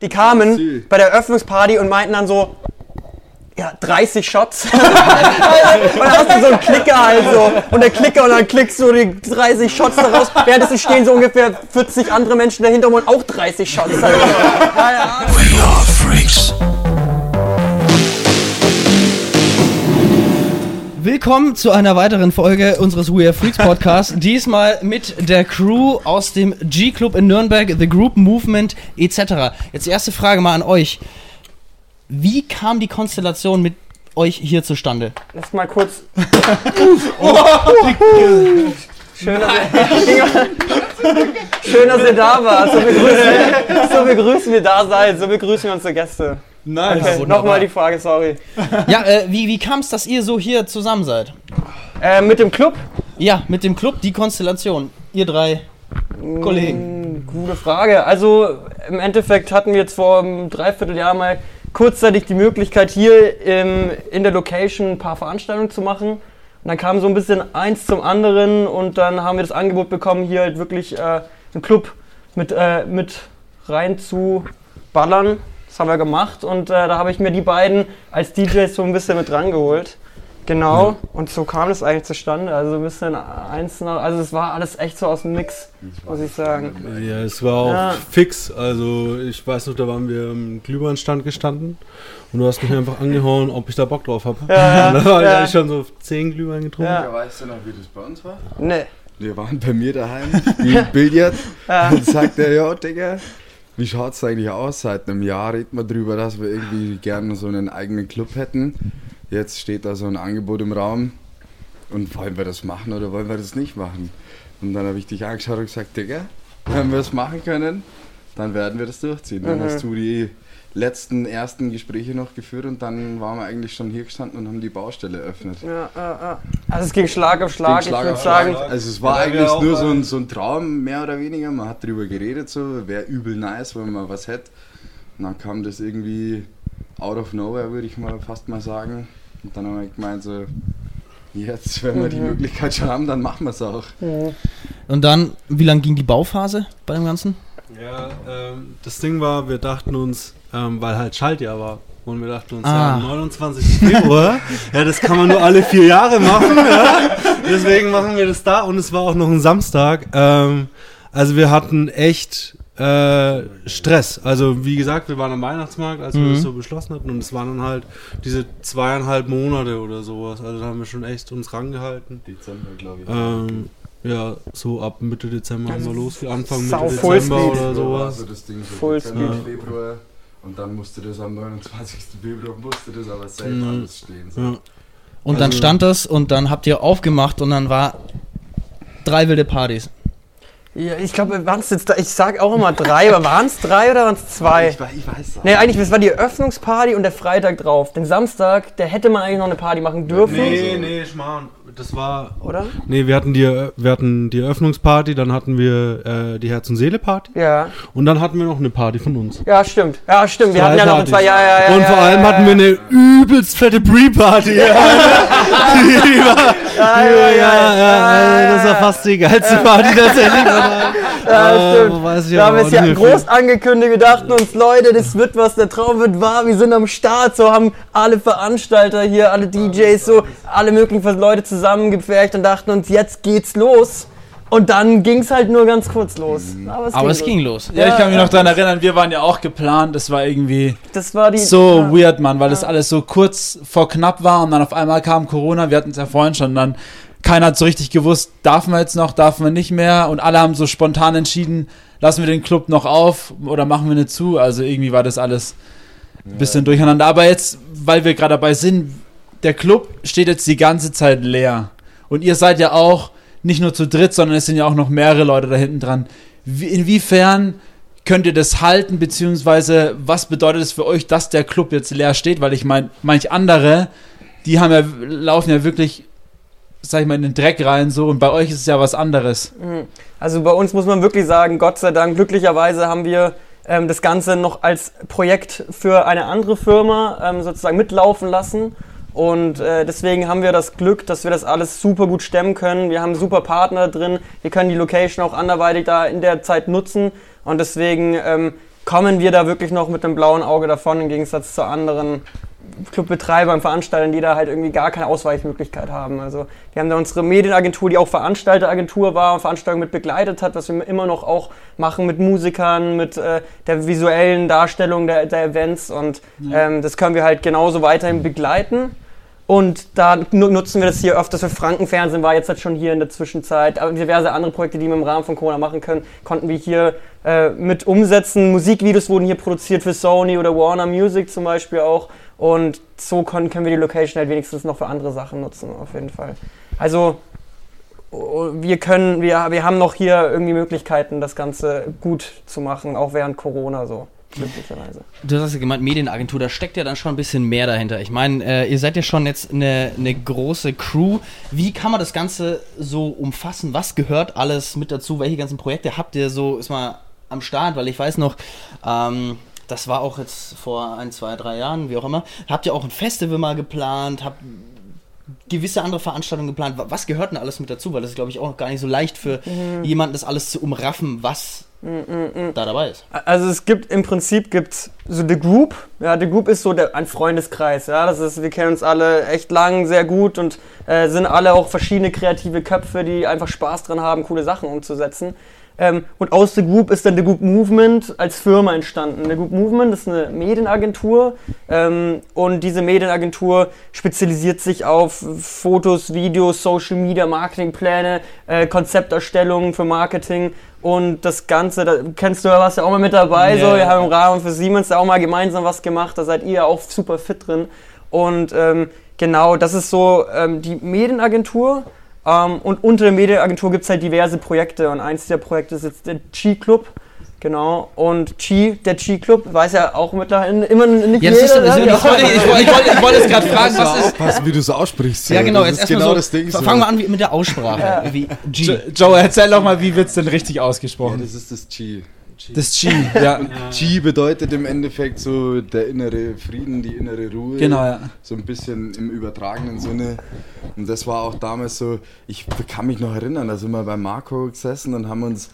die kamen bei der Eröffnungsparty und meinten dann so, ja, 30 Shots. und dann hast du so einen Klicker halt so. Und der Klicker und dann klickst du die 30 Shots daraus. Währenddessen stehen so ungefähr 40 andere Menschen dahinter und wollen auch 30 Shots. Halt. Ja, ja. Willkommen zu einer weiteren Folge unseres We Are Freaks Podcasts. Diesmal mit der Crew aus dem G-Club in Nürnberg, The Group Movement etc. Jetzt die erste Frage mal an euch. Wie kam die Konstellation mit euch hier zustande? Lass mal kurz. Schön, dass, ihr, schön, dass ihr da wart. So begrüßen, so begrüßen wir da seid. So begrüßen wir unsere Gäste. Nice. Okay, nochmal die Frage, sorry. Ja, äh, wie, wie kam es, dass ihr so hier zusammen seid? Äh, mit dem Club? Ja, mit dem Club, die Konstellation. Ihr drei Kollegen. Hm, Gute Frage. Also im Endeffekt hatten wir jetzt vor einem Dreivierteljahr mal kurzzeitig die Möglichkeit, hier im, in der Location ein paar Veranstaltungen zu machen. Und dann kam so ein bisschen eins zum anderen und dann haben wir das Angebot bekommen, hier halt wirklich äh, einen Club mit, äh, mit rein zu ballern. Haben wir gemacht und äh, da habe ich mir die beiden als DJs so ein bisschen mit rangeholt. Genau, und so kam das eigentlich zustande. Also ein bisschen eins nach, also es war alles echt so aus dem Mix, muss ich sagen. Ja, es war auch Ja. fix. Also ich weiß noch, da waren wir im Glühweinstand gestanden und du hast mich einfach angehauen, ob ich da Bock drauf habe. Ja, da war ja. ich schon so zehn Glühwein getrunken. Ja. Ja, weißt du noch, wie das bei uns war? Nee. Wir waren bei mir daheim, spielen Billard und sagt er, ja, Digga, wie schaut's eigentlich aus? Seit einem Jahr reden wir drüber, dass wir irgendwie gerne so einen eigenen Club hätten. Jetzt steht da so ein Angebot im Raum und wollen wir das machen oder wollen wir das nicht machen? Und dann habe ich dich angeschaut und gesagt, Digga, wenn wir es machen können, dann werden wir das durchziehen. Dann hast du die letzten ersten Gespräche noch geführt und dann waren wir eigentlich schon hier gestanden und haben die Baustelle eröffnet. Ja, ja, ja. Also es ging Schlag auf Schlag, Schlag ich würde Schlag. sagen. Also es war Ja, eigentlich nur so ein, so ein Traum, mehr oder weniger. Man hat drüber geredet, so wäre übel nice, wenn man was hätte. Und dann kam das irgendwie out of nowhere, würde ich mal fast mal sagen. Und dann haben wir gemeint, so, jetzt, wenn wir die Möglichkeit schon haben, dann machen wir es auch. Und dann, wie lang ging die Bauphase bei dem Ganzen? Ja, ähm, das Ding war, wir dachten uns, ähm, weil halt Schaltjahr war. Und wir dachten uns, Ah. ja, 29. Februar, ja, das kann man nur alle vier Jahre machen, ja. Deswegen machen wir das da und es war auch noch ein Samstag. Ähm, also wir hatten echt äh, Stress. Also wie gesagt, wir waren am Weihnachtsmarkt, als wir Mhm. das so beschlossen hatten und es waren dann halt diese zweieinhalb Monate oder sowas. Also da haben wir schon echt uns rangehalten. Dezember, glaube ich. Ähm, ja, so ab Mitte Dezember haben wir los, Anfang Mitte Dezember oder sowas. So das Ding so Full Dezember. Februar. Und dann musste das am 29. Februar, musste das aber safe Mhm. alles stehen. So. Ja. Und dann Also- stand das und dann habt ihr aufgemacht und dann war drei wilde Partys. Ja, ich glaube, waren es jetzt, ich sag auch immer drei, aber waren es drei oder waren es zwei? Ich, weiß- ich weiß auch. Nee, eigentlich, das war die Eröffnungsparty und der Freitag drauf. Den Samstag, der hätte man eigentlich noch eine Party machen dürfen. Nee, nee, Schmarrn. Das war. Oder? Nee, wir hatten die, wir hatten die Eröffnungsparty, dann hatten wir äh, die Herz- und Seele-Party Ja. und dann hatten wir noch eine Party von uns. Ja, stimmt. Ja, stimmt. Wir Zwei hatten ja noch Partys. zwei, ja, ja, ja. und vor allem hatten wir eine übelst fette Pre-Party. Ja, die war, ja, ja, ja, das war fast die geilste Party tatsächlich. Ja, Äh, stimmt. Da haben wir es ja groß angekündigt. Wir dachten uns, Leute, das wird was, der Traum wird wahr. Wir sind am Start. So haben alle Veranstalter hier, alle DJs, so alle möglichen Leute zusammengepfercht und dachten uns, jetzt geht's los. Und dann ging es halt nur ganz kurz los. Aber es, Aber ging, es los. ging los. Ja, ich kann mich noch daran erinnern, wir waren ja auch geplant. Das war irgendwie Das war die. so ja. weird, Mann, weil das alles so kurz vor knapp war und dann auf einmal kam Corona. Wir hatten es ja vorhin schon. Dann keiner hat so richtig gewusst, darf man jetzt noch, darf man nicht mehr. Und alle haben so spontan entschieden, lassen wir den Club noch auf oder machen wir nicht zu. Also irgendwie war das alles ein bisschen durcheinander. Aber jetzt, weil wir gerade dabei sind, der Club steht jetzt die ganze Zeit leer. Und ihr seid ja auch nicht nur zu dritt, sondern es sind ja auch noch mehrere Leute da hinten dran. Wie, inwiefern könnt ihr das halten, beziehungsweise was bedeutet es für euch, dass der Club jetzt leer steht? Weil ich meine, manch andere, die haben ja, laufen ja wirklich, sag ich mal, in den Dreck rein so und bei euch ist es ja was anderes. Also bei uns muss man wirklich sagen, Gott sei Dank, glücklicherweise haben wir ähm, das Ganze noch als Projekt für eine andere Firma ähm, sozusagen mitlaufen lassen. Und äh, deswegen haben wir das Glück, dass wir das alles super gut stemmen können. Wir haben super Partner drin. Wir können die Location auch anderweitig da in der Zeit nutzen. Und deswegen ähm, kommen wir da wirklich noch mit einem blauen Auge davon, im Gegensatz zu anderen Clubbetreibern, Veranstaltern, die da halt irgendwie gar keine Ausweichmöglichkeit haben. Also wir haben da unsere Medienagentur, die auch Veranstalteragentur war und Veranstaltungen mit begleitet hat, was wir immer noch auch machen mit Musikern, mit äh, der visuellen Darstellung der, der Events und ähm, das können wir halt genauso weiterhin begleiten. Und da nu- nutzen wir das hier öfters für Frankenfernsehen, war jetzt halt schon hier in der Zwischenzeit. Aber diverse andere Projekte, die wir im Rahmen von Corona machen können, konnten wir hier äh, mit umsetzen. Musikvideos wurden hier produziert für Sony oder Warner Music zum Beispiel auch. Und so können, wir die Location halt wenigstens noch für andere Sachen nutzen, auf jeden Fall. Also oh, wir können, wir, wir haben noch hier irgendwie Möglichkeiten, das Ganze gut zu machen, auch während Corona so, glücklicherweise. Du hast ja gemeint, Medienagentur, da steckt ja dann schon ein bisschen mehr dahinter. Ich meine, äh, ihr seid ja schon jetzt eine, eine große Crew. Wie kann man das Ganze so umfassen? Was gehört alles mit dazu? Welche ganzen Projekte habt ihr so, ist mal am Start? Weil ich weiß noch, ähm, das war auch jetzt vor ein, zwei, drei Jahren, wie auch immer. Habt ihr auch ein Festival mal geplant? Habt gewisse andere Veranstaltungen geplant? Wa- Was gehört denn alles mit dazu? Weil das ist, glaube ich, auch gar nicht so leicht für jemanden, das alles zu umraffen, was da dabei ist. Also es gibt im Prinzip gibt's so The Group. Ja, The Group ist so der, ein Freundeskreis. Ja, das ist, wir kennen uns alle echt lang, sehr gut und äh, sind alle auch verschiedene kreative Köpfe, die einfach Spaß dran haben, coole Sachen umzusetzen. Ähm, und aus The Group ist dann The Group Movement als Firma entstanden. The Group Movement ist eine Medienagentur ähm, und diese Medienagentur spezialisiert sich auf Fotos, Videos, Social Media, Marketingpläne, äh, Konzepterstellung für Marketing und das Ganze, da kennst du ja, warst ja auch mal mit dabei, Ja, so, wir haben im Rahmen für Siemens da auch mal gemeinsam was gemacht, da seid ihr ja auch super fit drin. Und ähm, genau, das ist so ähm, die Medienagentur ähm, und unter der Medienagentur gibt es halt diverse Projekte und eins der Projekte ist jetzt der G-Club. Genau, und Chi, der Chi-Club, weiß ja auch mittlerweile immer nicht Ja, jeder, das, ne? ich, wollte, ich, wollte, ich, wollte, ich wollte jetzt gerade fragen, was ist. aufpassen, wie du es aussprichst. Ja, genau, das jetzt ist erstmal genau so. das Ding. so. Fangen wir an mit der Aussprache. Wie G. Jo- Joe, erzähl doch mal, wie wird's denn richtig Ja, ausgesprochen? das ist das Das G, ja. G bedeutet im Endeffekt so der innere Frieden, die innere Ruhe. Genau, ja. So ein bisschen im übertragenen Sinne. Und das war auch damals so, ich kann mich noch erinnern, da sind wir bei Marco gesessen und haben uns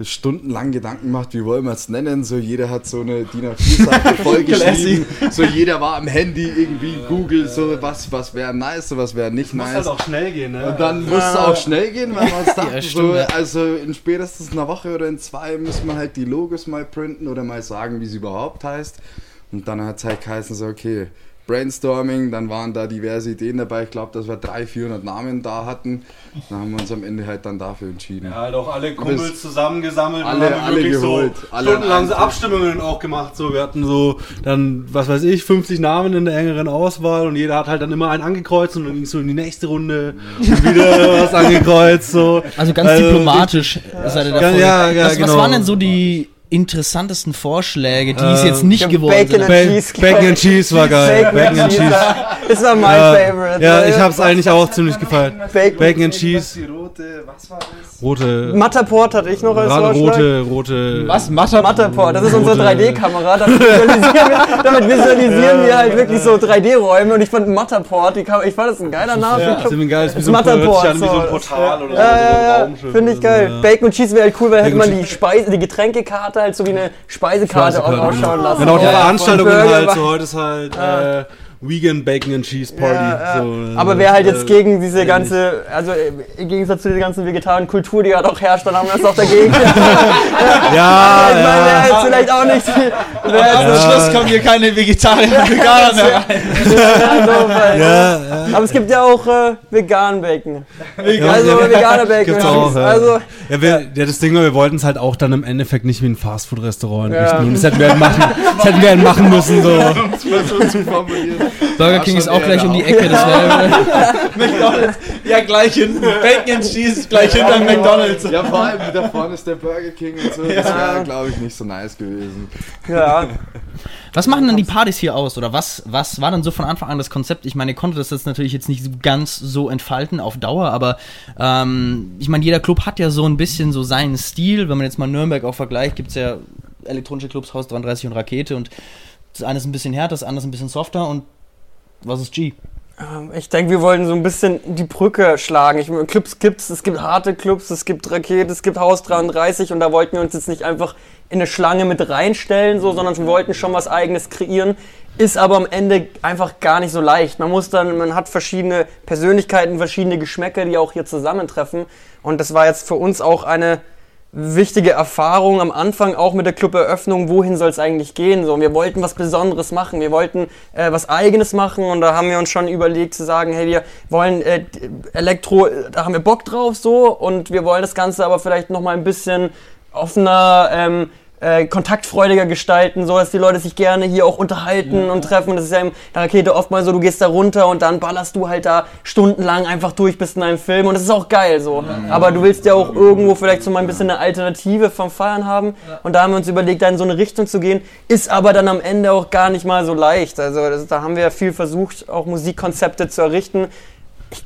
stundenlang Gedanken gemacht, wie wollen wir es nennen. So jeder hat so eine DIN A4-Seite vollgeschrieben. so jeder war am Handy irgendwie Google, so was, was wäre nice, was wäre nicht Muss nice. halt auch schnell gehen, ne? Und dann muss es auch schnell gehen, weil wir uns dachten, Ja, so, ja. also in spätestens einer Woche oder in zwei müssen wir halt die Logos mal printen oder mal sagen, wie sie überhaupt heißt. Und dann hat es halt geheißen, so, okay, Brainstorming, dann waren da diverse Ideen dabei. Ich glaube, dass wir 300, 400 Namen da hatten. Dann haben wir uns am Ende halt dann dafür entschieden. Ja, halt auch alle Kumpels es- zusammengesammelt alle- und haben alle wirklich geholt, so alle stundenlang an so. Abstimmungen auch gemacht. So, wir hatten so dann, was weiß ich, 50 Namen in der engeren Auswahl und jeder hat halt dann immer einen angekreuzt und dann ging es so in die nächste Runde und wieder was angekreuzt. So. Also ganz Also, diplomatisch seid ihr Ja, davor. ja, ja, was, was genau. waren denn so die interessantesten Vorschläge, die es Äh, jetzt nicht ja, geworden Bacon sind? and Ba- Cheese, Bacon and. Cheese war geil. Bacon and Cheese. Das war mein Ja, Favorite. ja, ich hab's eigentlich auch ziemlich gefeiert. Bacon. Bacon and Cheese, Die rote, was war das? rote, Matterport hatte ich noch als Vorschlag. rote, rote. Was? Mathe? Matterport, das ist unsere Rote- 3D-Kamera. Damit visualisieren, wir, damit visualisieren wir halt wirklich so 3D-Räume und ich fand Matterport, die Kam ich fand das ein geiler Name. Ja, für einen Club. ziemlich geil. Ist wie Das so ein, Matterport, an wie so ein. Portal oder so. Ja, so ein ja, ja, finde ich geil. ja. Bacon und Cheese wäre halt cool, weil hätte Bacon man die Speise, die Getränkekarte halt so wie eine Speisekarte auch Speisekarte, ausschauen lassen. Genau, die Veranstaltungen halt so. Heute ist halt äh, Vegan Bacon and Cheese Party. Ja, ja. So, Aber wer halt jetzt äh, gegen diese ganze, also äh, im Gegensatz zu dieser ganzen vegetarischen Kultur, die gerade auch herrscht, dann haben wir das auch dagegen. Ja, ich meine, ja. jetzt vielleicht auch nicht. Am jetzt Schluss kommen hier keine Vegetarier und Veganer mehr rein. so, weil, Ja, ja. Aber es gibt ja auch äh, vegan Bacon. Vegan. Also ja. veganer Bacon. Auch, ja. Also Ja, wir, ja, das Ding war, wir wollten es halt auch dann im Endeffekt nicht wie ein Fastfood-Restaurant Ja. richten. Und das hätten wir halt machen, das hätten wir halt machen müssen. So. Das mal so zu formulieren. Burger King ist auch gleich um die der Ecke, das wäre. McDonalds. Ja, gleich hinten. Bacon and Cheese, gleich hinter McDonalds. Ja, vor allem da vorne ist der Burger King und so. Das wäre, glaube ich, nicht so nice gewesen. ja, Was machen denn die Partys hier aus? Oder was, was war denn so von Anfang an das Konzept? Ich meine, ihr konntet das jetzt natürlich jetzt nicht so ganz so entfalten auf Dauer, aber ähm, ich meine, jeder Club hat ja so ein bisschen so seinen Stil. Wenn man jetzt mal Nürnberg auch vergleicht, gibt es ja elektronische Clubs, Haus 33 und Rakete und das eine ist ein bisschen härter, das andere ist ein bisschen softer und was ist G? Ähm, Ich denke, wir wollen so ein bisschen die Brücke schlagen. Ich, Clubs gibt's, es gibt harte Clubs, es gibt Rakete, es gibt Haus 33 und da wollten wir uns jetzt nicht einfach in eine Schlange mit reinstellen, so, sondern wir wollten schon was eigenes kreieren. Ist aber am Ende einfach gar nicht so leicht. Man muss dann, man hat verschiedene Persönlichkeiten, verschiedene Geschmäcker, die auch hier zusammentreffen. Und das war jetzt für uns auch eine wichtige Erfahrung am Anfang auch mit der Club-Eröffnung, wohin soll es eigentlich gehen? So, wir wollten was Besonderes machen, wir wollten äh, was Eigenes machen und da haben wir uns schon überlegt zu sagen, hey, wir wollen äh, Elektro, da haben wir Bock drauf so und wir wollen das Ganze aber vielleicht noch mal ein bisschen offener, ähm, äh, kontaktfreudiger gestalten, so dass die Leute sich gerne hier auch unterhalten und treffen. Das ist ja in der Rakete oft mal so, du gehst da runter und dann ballerst du halt da stundenlang einfach durch bis in einem Film und das ist auch geil so. Aber du willst ja auch irgendwo vielleicht so mal ein bisschen eine Alternative vom Feiern haben und da haben wir uns überlegt, da in so eine Richtung zu gehen, ist aber dann am Ende auch gar nicht mal so leicht. Also das, da haben wir viel versucht, auch Musikkonzepte zu errichten. Ich,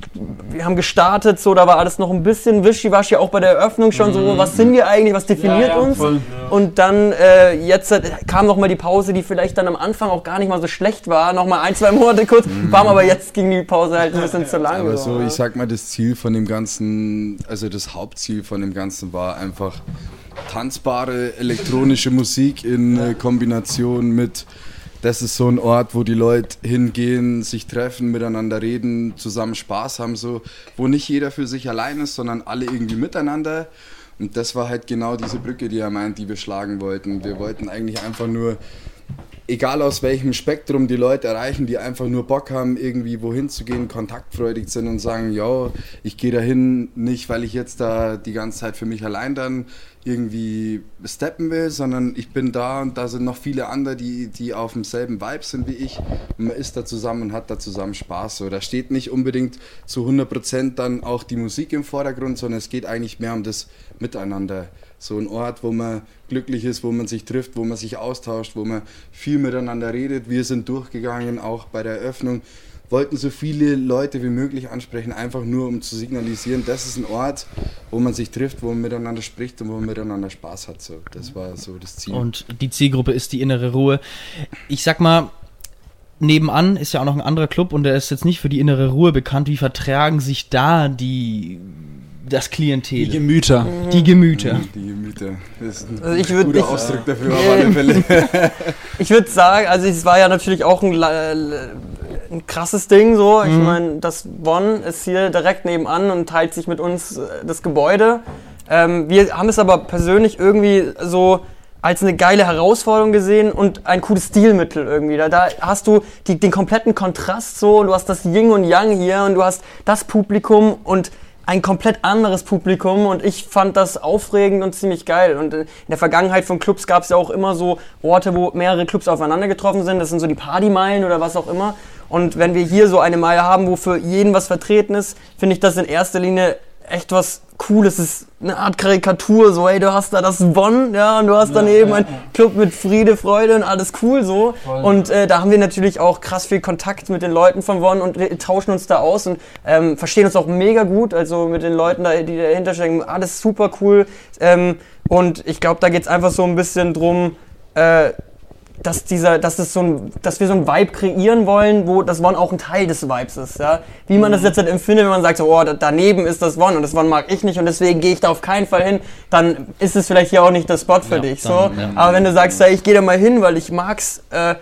wir haben gestartet, so, da war alles noch ein bisschen wischiwaschi, auch bei der Eröffnung schon so, was sind wir eigentlich, was definiert Ja, ja, uns? voll. Und dann äh, jetzt äh, kam noch mal die Pause, die vielleicht dann am Anfang auch gar nicht mal so schlecht war, noch mal ein, zwei Monate kurz, bam, aber jetzt ging die Pause halt ein bisschen zu lang. Aber so, ich sag mal, das Ziel von dem Ganzen, also das Hauptziel von dem Ganzen war einfach tanzbare elektronische Musik in äh, Kombination mit, das ist so ein Ort, wo die Leute hingehen, sich treffen, miteinander reden, zusammen Spaß haben, so, wo nicht jeder für sich allein ist, sondern alle irgendwie miteinander. Und das war halt genau diese Brücke, die er meint, die wir schlagen wollten. Wir wollten eigentlich einfach nur egal aus welchem Spektrum die Leute erreichen, die einfach nur Bock haben, irgendwie wohin zu gehen, kontaktfreudig sind und sagen, ja, ich gehe dahin nicht, weil ich jetzt da die ganze Zeit für mich allein dann irgendwie steppen will, sondern ich bin da und da sind noch viele andere, die, die auf demselben Vibe sind wie ich und man ist da zusammen und hat da zusammen Spaß. So, da steht nicht unbedingt zu 100% dann auch die Musik im Vordergrund, sondern es geht eigentlich mehr um das Miteinander. So ein Ort, wo man glücklich ist, wo man sich trifft, wo man sich austauscht, wo man viel miteinander redet. Wir sind durchgegangen, auch bei der Eröffnung, wollten so viele Leute wie möglich ansprechen, einfach nur um zu signalisieren, das ist ein Ort, wo man sich trifft, wo man miteinander spricht und wo man miteinander Spaß hat. So, das war so das Ziel. Und die Zielgruppe ist die innere Ruhe. Ich sag mal, nebenan ist ja auch noch ein anderer Club und der ist jetzt nicht für die innere Ruhe bekannt. Wie vertragen sich da die das Klientel, Die Gemüter. die Gemüter? die Gemüter. Das ist ein Also ich würd guter nicht- Ausdruck dafür auf alle Fälle. Ich würde sagen, also es war ja natürlich auch ein, la- ein krasses Ding so. Ich meine, das Bonn ist hier direkt nebenan und teilt sich mit uns äh, das Gebäude. Ähm, wir haben es aber persönlich irgendwie so als eine geile Herausforderung gesehen und ein cooles Stilmittel irgendwie. Da, da hast du die, den kompletten Kontrast so, und du hast das Yin und Yang hier und du hast das Publikum und ein komplett anderes Publikum und ich fand das aufregend und ziemlich geil. Und in der Vergangenheit von Clubs gab es ja auch immer so Orte, wo mehrere Clubs aufeinander getroffen sind. Das sind so die Partymeilen oder was auch immer. Und wenn wir hier so eine Meile haben, wo für jeden was vertreten ist, finde ich das in erster Linie echt was Cooles. Es ist eine Art Karikatur, so, hey, du hast da das Bonn, ja, und du hast daneben einen Club mit Friede, Freude und alles cool so. Und äh, da haben wir natürlich auch krass viel Kontakt mit den Leuten von Bonn und tauschen uns da aus und ähm, verstehen uns auch mega gut. Also mit den Leuten, da, die dahinter stecken, alles super cool. Ähm, und ich glaube, da geht es einfach so ein bisschen drum, äh, dass dieser, dass es so ein, dass wir so ein Vibe kreieren wollen, wo das One auch ein Teil des Vibes ist, ja. Wie man das jetzt halt empfindet, wenn man sagt, so, oh, da, daneben ist das One und das One mag ich nicht und deswegen gehe ich da auf keinen Fall hin, dann ist es vielleicht hier auch nicht der Spot für Ja, dich, so. dann, ja. Aber wenn du sagst, hey, ich gehe da mal hin, weil ich mag's, äh,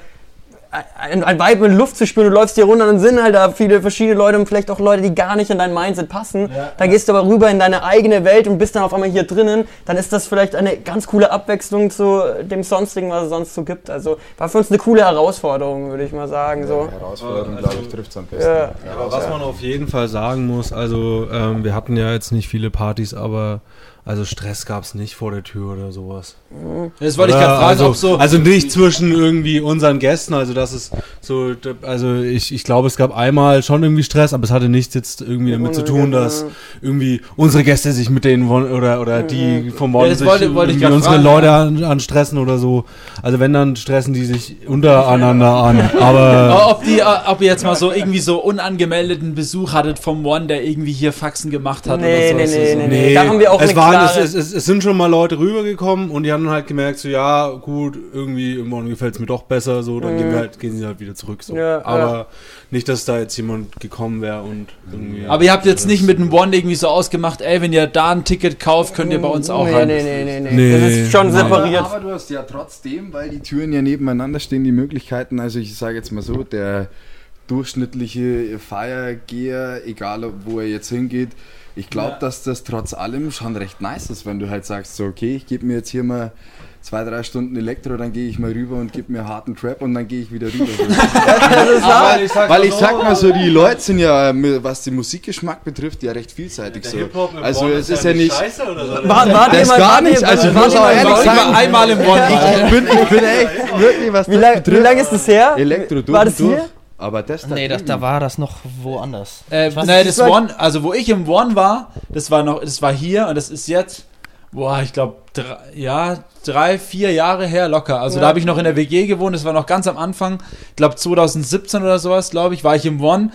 ein, ein Vibe mit Luft zu spüren, du läufst hier runter und sind halt da viele verschiedene Leute und vielleicht auch Leute, die gar nicht in dein Mindset passen. dann gehst du aber rüber in deine eigene Welt und bist dann auf einmal hier drinnen. Dann ist das vielleicht eine ganz coole Abwechslung zu dem sonstigen, was es sonst so gibt. Also war für uns eine coole Herausforderung, würde ich mal sagen. So. Herausforderung, glaube ich, trifft es am besten. Ja. Aber was man auf jeden Fall sagen muss, also ähm, wir hatten ja jetzt nicht viele Partys, aber also Stress gab es nicht vor der Tür oder sowas. Das wollte ich gerade fragen, also, ob so. also nicht zwischen irgendwie unseren Gästen, also das ist so, also ich, ich glaube, es gab einmal schon irgendwie Stress, aber es hatte nichts jetzt irgendwie damit zu tun, dass irgendwie unsere Gäste sich mit denen oder oder die vom Morgen Ja, das sich wollte- wollte ich irgendwie unsere fragen, Leute an, an stressen oder so. Also wenn dann stressen die sich untereinander an, aber ob, die, ob ihr jetzt mal so irgendwie so unangemeldeten Besuch hattet vom One, der irgendwie hier Faxen gemacht hat Nee, oder nee, so. nee, so. nee, nee. Da haben wir auch es eine waren meine, es, es, es, es sind schon mal Leute rübergekommen und die haben dann halt gemerkt, so ja, gut, irgendwie im Morgen gefällt es mir doch besser, so, dann gehen, wir halt, gehen sie halt wieder zurück. So. Mhm. Ja, Aber ja. nicht, dass da jetzt jemand gekommen wäre und irgendwie. Aber ihr habt jetzt nicht mit dem One irgendwie so ausgemacht, ey, wenn ihr da ein Ticket kauft, könnt ihr bei uns auch nee, rein. nee, nee, nee, nee, Nee, Das ist schon nein. separiert. Aber, aber du hast ja trotzdem, weil die Türen ja nebeneinander stehen, die Möglichkeiten, also ich sage jetzt mal so, der durchschnittliche Feiergeher, egal wo er jetzt hingeht, ich glaube, dass das trotz allem schon recht nice ist, wenn du halt sagst, so okay, ich gebe mir jetzt hier mal zwei, drei Stunden Elektro, dann gehe ich mal rüber und gebe mir harten Trap und dann gehe ich wieder rüber. Aber ich sag Weil ich sag mal so, die Leute sind ja, was den Musikgeschmack betrifft, ja recht vielseitig so. Also es ist ja nicht... Scheiße oder so. Das mal- gar nicht, also ich muss auch mal- ehrlich sagen- einmal im One. Ich bin, ich bin echt, wirklich, was Wie das lange wie betrifft, lang ist das her? Elektro durch War das hier? Aber das da Nee, das, da war das noch woanders. Äh, weiß nee, das war- One, also wo ich im One war, das war noch, das war hier und das ist jetzt, boah, ich glaube, drei, ja, drei, vier Jahre her locker. Also Ja. da habe ich noch in der WG gewohnt, das war noch ganz am Anfang, ich glaube 2017 oder sowas, glaube ich, war ich im One.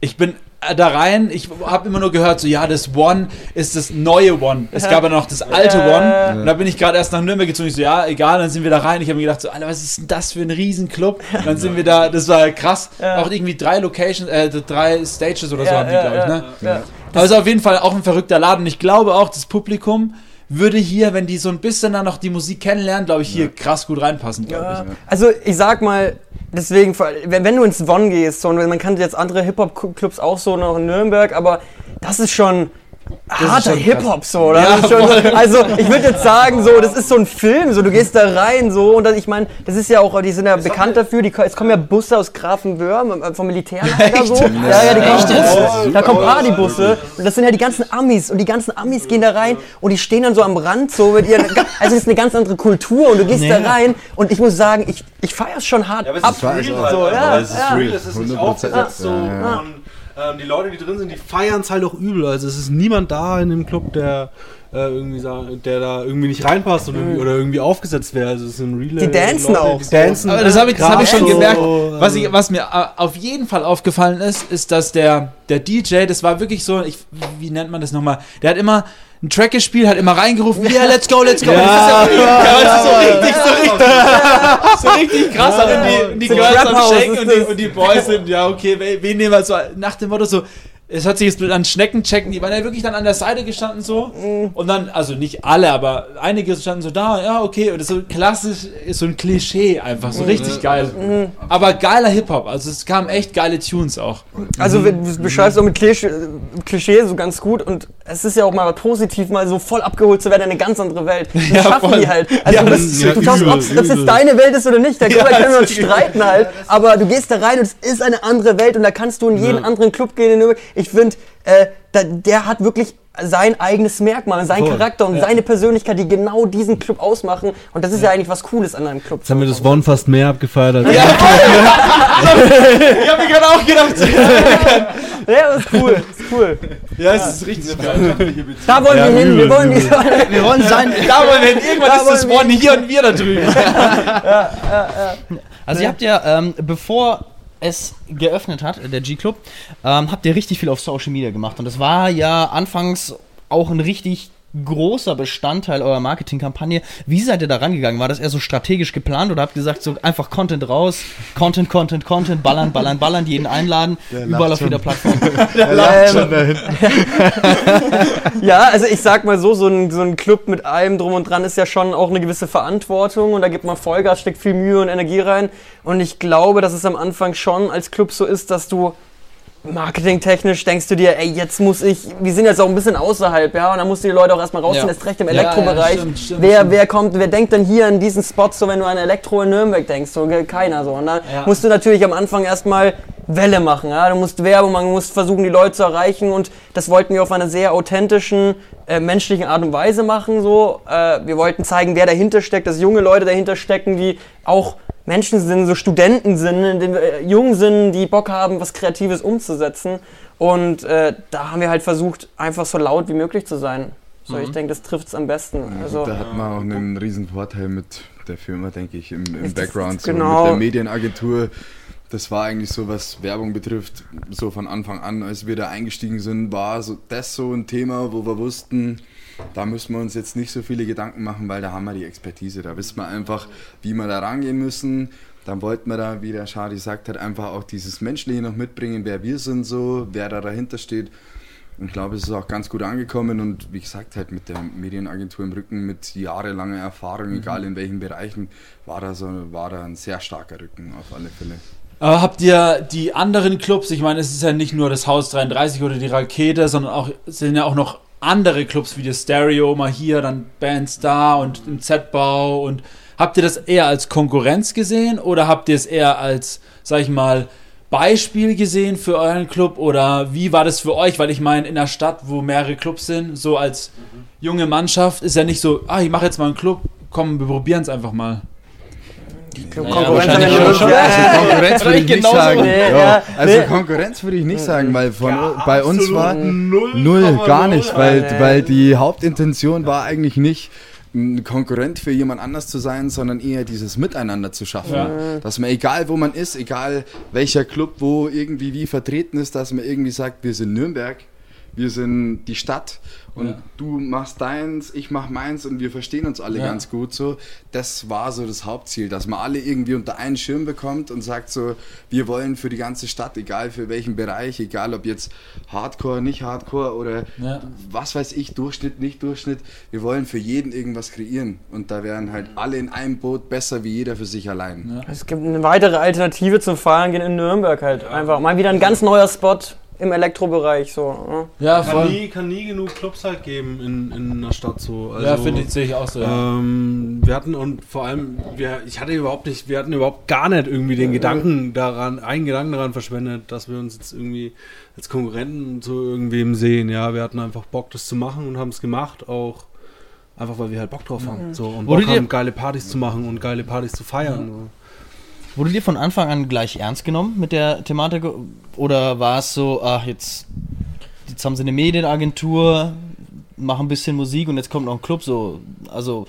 Ich bin da rein, ich habe immer nur gehört, so ja, das One ist das neue One. Es gab ja noch das alte Äh. One. Und da bin ich gerade erst nach Nürnberg gezogen. Ich so, ja, egal, dann sind wir da rein. Ich habe mir gedacht, so, Alter, was ist denn das für ein Riesenclub? Und dann sind wir da, das war krass. Ja. Auch irgendwie drei Locations, äh, drei Stages oder so Ja, haben die, ja, glaube ich, ja, ne? ja. Also auf jeden Fall auch ein verrückter Laden. Ich glaube auch, das Publikum würde hier, wenn die so ein bisschen dann noch die Musik kennenlernen, glaube ich, hier krass gut reinpassen, glaube Ja. Also ich sag mal, deswegen, wenn, wenn du ins One gehst, so, und man kannte jetzt andere Hip-Hop-Clubs auch so noch in Nürnberg, aber das ist schon harter Hip-Hop so, oder? Ja, Das voll. also ich würde jetzt sagen, so, das ist so ein Film, so, du gehst da rein, so, und dann, ich meine, das ist ja auch, die sind ja bekannt dafür, die, es kommen ja Busse aus Grafenwöhr, äh, vom Militärlager so. Ja, ja, die kommen Echt? Busse, da kommen Partybusse, und das sind ja die ganzen Amis, und die ganzen Amis gehen da rein, und die stehen dann so am Rand, so, mit ihren, also das ist eine ganz andere Kultur, und du gehst da rein, und ich muss sagen, ich, ich feiere es schon hart aber es ab. ist real so, halt so, ja, es ist ja. real, es ist nicht 100%. aufgesetzt so. Ja, ja. Und, ähm, die Leute, die drin sind, die feiern es halt auch übel. Also es ist niemand da in dem Club, der äh, irgendwie der da irgendwie nicht reinpasst oder, irgendwie, oder irgendwie aufgesetzt wäre. Also es sind reale Mhm. Die dancen Leute, auch Die dancen. Aber das habe ich, das hab ich schon gemerkt. Was, ich, was mir äh, auf jeden Fall aufgefallen ist, ist, dass der, der DJ, das war wirklich so, ich, wie nennt man das nochmal? Der hat immer einen Track gespielt, hat immer reingerufen, yeah, let's go, let's go. Ja, das ist ja, ja, ist so richtig, so richtig, so richtig krass. Und die, und die So Girls am ist und die, und die Boys sind, ja, okay, wen nehmen wir so, nach dem Motto so, es hat sich jetzt mit an Schnecken checken, die waren ja wirklich dann an der Seite gestanden so Mhm. und dann, also nicht alle, aber einige standen so da, ja okay und das ist so klassisch, ist so ein Klischee einfach, so richtig geil. Mhm. Aber geiler Hip-Hop, also es kamen echt geile Tunes auch. Also du beschreibst auch mit Klischee, Klischee so ganz gut und es ist ja auch mal positiv, mal so voll abgeholt zu werden in eine ganz andere Welt. Das Ja, schaffen voll. die halt. Also Ja, du, bist, ist ja du übel, ob es jetzt deine Welt ist oder nicht, da können wir uns streiten halt, aber du gehst da rein und es ist eine andere Welt und da kannst du in jeden anderen Club gehen. in. Ich finde, äh, da, der hat wirklich sein eigenes Merkmal, sein Voll. Charakter und seine Persönlichkeit, die genau diesen Club ausmachen und das ist ja eigentlich was Cooles an einem Club. Jetzt haben wir das One fast mehr abgefeiert als Ich hab mir gerade auch gedacht, Ja, das ist cool, das ist cool. ja, es ist richtig geil. Da wollen Ja, wir hin, wir wollen Wir wollen sein. Da wollen wir hin, irgendwann Da ist das One hier und wir da drüben. Also ihr habt ja, ähm, bevor es geöffnet hat, der G-Club, ähm, habt ihr richtig viel auf Social Media gemacht. Und das war ja anfangs auch ein richtig großer Bestandteil eurer Marketingkampagne. Wie seid ihr da rangegangen? War das eher so strategisch geplant oder habt ihr gesagt, so einfach Content raus, Content, Content, Content, ballern, ballern, ballern, jeden einladen, überall auf jeder Plattform? Der lacht Ähm, schon da hinten. Ja, also ich sag mal so, so ein, so ein Club mit allem drum und dran ist ja schon auch eine gewisse Verantwortung und da gibt man Vollgas, steckt viel Mühe und Energie rein. Und ich glaube, dass es am Anfang schon als Club so ist, dass du marketingtechnisch denkst du dir, ey, jetzt muss ich, wir sind jetzt auch ein bisschen außerhalb, ja, und dann musst du die Leute auch erstmal rausziehen, Ja. erst recht im Ja, ja, Elektrobereich. stimmt, stimmt, wer, stimmt. wer kommt, wer denkt denn hier an diesen Spot, so wenn du an Elektro in Nürnberg denkst, so keiner so. Und da Ja. musst du natürlich am Anfang erstmal Welle machen, ja, du musst Werbung machen, du musst versuchen, die Leute zu erreichen und das wollten wir auf einer sehr authentischen, äh, menschlichen Art und Weise machen, so. Äh, wir wollten zeigen, wer dahinter steckt, dass junge Leute dahinter stecken, die auch Menschen sind, so Studenten sind, die, äh, jung sind, die Bock haben, was Kreatives umzusetzen. Und äh, da haben wir halt versucht, einfach so laut wie möglich zu sein. So, ich denke, das trifft es am besten. Also, da hat man auch einen riesen Vorteil mit der Firma, denke ich, im, im Background. So genau. Mit der Medienagentur. Das war eigentlich so, was Werbung betrifft, so von Anfang an, als wir da eingestiegen sind, war so, das so ein Thema, wo wir wussten, Da müssen wir uns jetzt nicht so viele Gedanken machen, weil da haben wir die Expertise. Da wissen wir einfach, wie wir da rangehen müssen. Dann wollten wir da, wie der Schadi sagt hat, einfach auch dieses Menschliche noch mitbringen, wer wir sind so, wer da dahinter steht. Und ich glaube, es ist auch ganz gut angekommen und wie gesagt, halt mit der Medienagentur im Rücken, mit jahrelanger Erfahrung, egal in welchen Bereichen, war da, so, war da ein sehr starker Rücken auf alle Fälle. Aber habt ihr die anderen Clubs, ich meine, es ist ja nicht nur das Haus 33 oder die Rakete, sondern auch es sind ja auch noch andere Clubs wie das Stereo, mal hier, dann Bands da und im Z-Bau und habt ihr das eher als Konkurrenz gesehen oder habt ihr es eher als, sag ich mal, Beispiel gesehen für euren Club oder wie war das für euch? Weil ich meine, in der Stadt, wo mehrere Clubs sind, so als junge Mannschaft, ist ja nicht so, ah, ich mache jetzt mal einen Club, komm, wir probieren es einfach mal. Nicht. schon. Ja, Also Konkurrenz würde ich nicht sagen. Nee, ja, also nee. Konkurrenz würde ich nicht sagen, weil von, Ja, bei uns war null gar nicht, weil, Nee. weil die Hauptintention war eigentlich nicht ein Konkurrent für jemand anders zu sein, sondern eher dieses Miteinander zu schaffen. Ja. Dass man egal wo man ist, egal welcher Club wo irgendwie wie vertreten ist, dass man irgendwie sagt, wir sind Nürnberg, wir sind die Stadt und Ja. du machst deins, ich mach meins und wir verstehen uns alle Ja. ganz gut so. Das war so das Hauptziel, dass man alle irgendwie unter einen Schirm bekommt und sagt so, wir wollen für die ganze Stadt, egal für welchen Bereich, egal ob jetzt Hardcore, nicht Hardcore oder Ja. was weiß ich, Durchschnitt, nicht Durchschnitt, wir wollen für jeden irgendwas kreieren und da wären halt alle in einem Boot besser wie jeder für sich allein. Ja. Es gibt eine weitere Alternative zum Feiern gehen in Nürnberg halt. Einfach mal wieder ein ganz neuer Spot im Elektrobereich. So. ne? Ja, Kann voll. nie, kann nie genug Clubs halt geben in, in einer Stadt so. Also, ja, finde ich, sehe ich auch so. Ja. Ähm, wir hatten und vor allem, wir, ich hatte überhaupt nicht, wir hatten überhaupt gar nicht irgendwie den Gedanken daran, einen Gedanken daran verschwendet, dass wir uns jetzt irgendwie als Konkurrenten zu irgendwem sehen. Ja, wir hatten einfach Bock, das zu machen und haben es gemacht, auch einfach weil wir halt Bock drauf haben. So, und Bock haben, geile Partys zu machen und geile Partys zu feiern. So. Wurde dir von Anfang an gleich ernst genommen mit der Thematik? Oder war es so, ach, jetzt, jetzt haben sie eine Medienagentur, machen ein bisschen Musik und jetzt kommt noch ein Club? So, also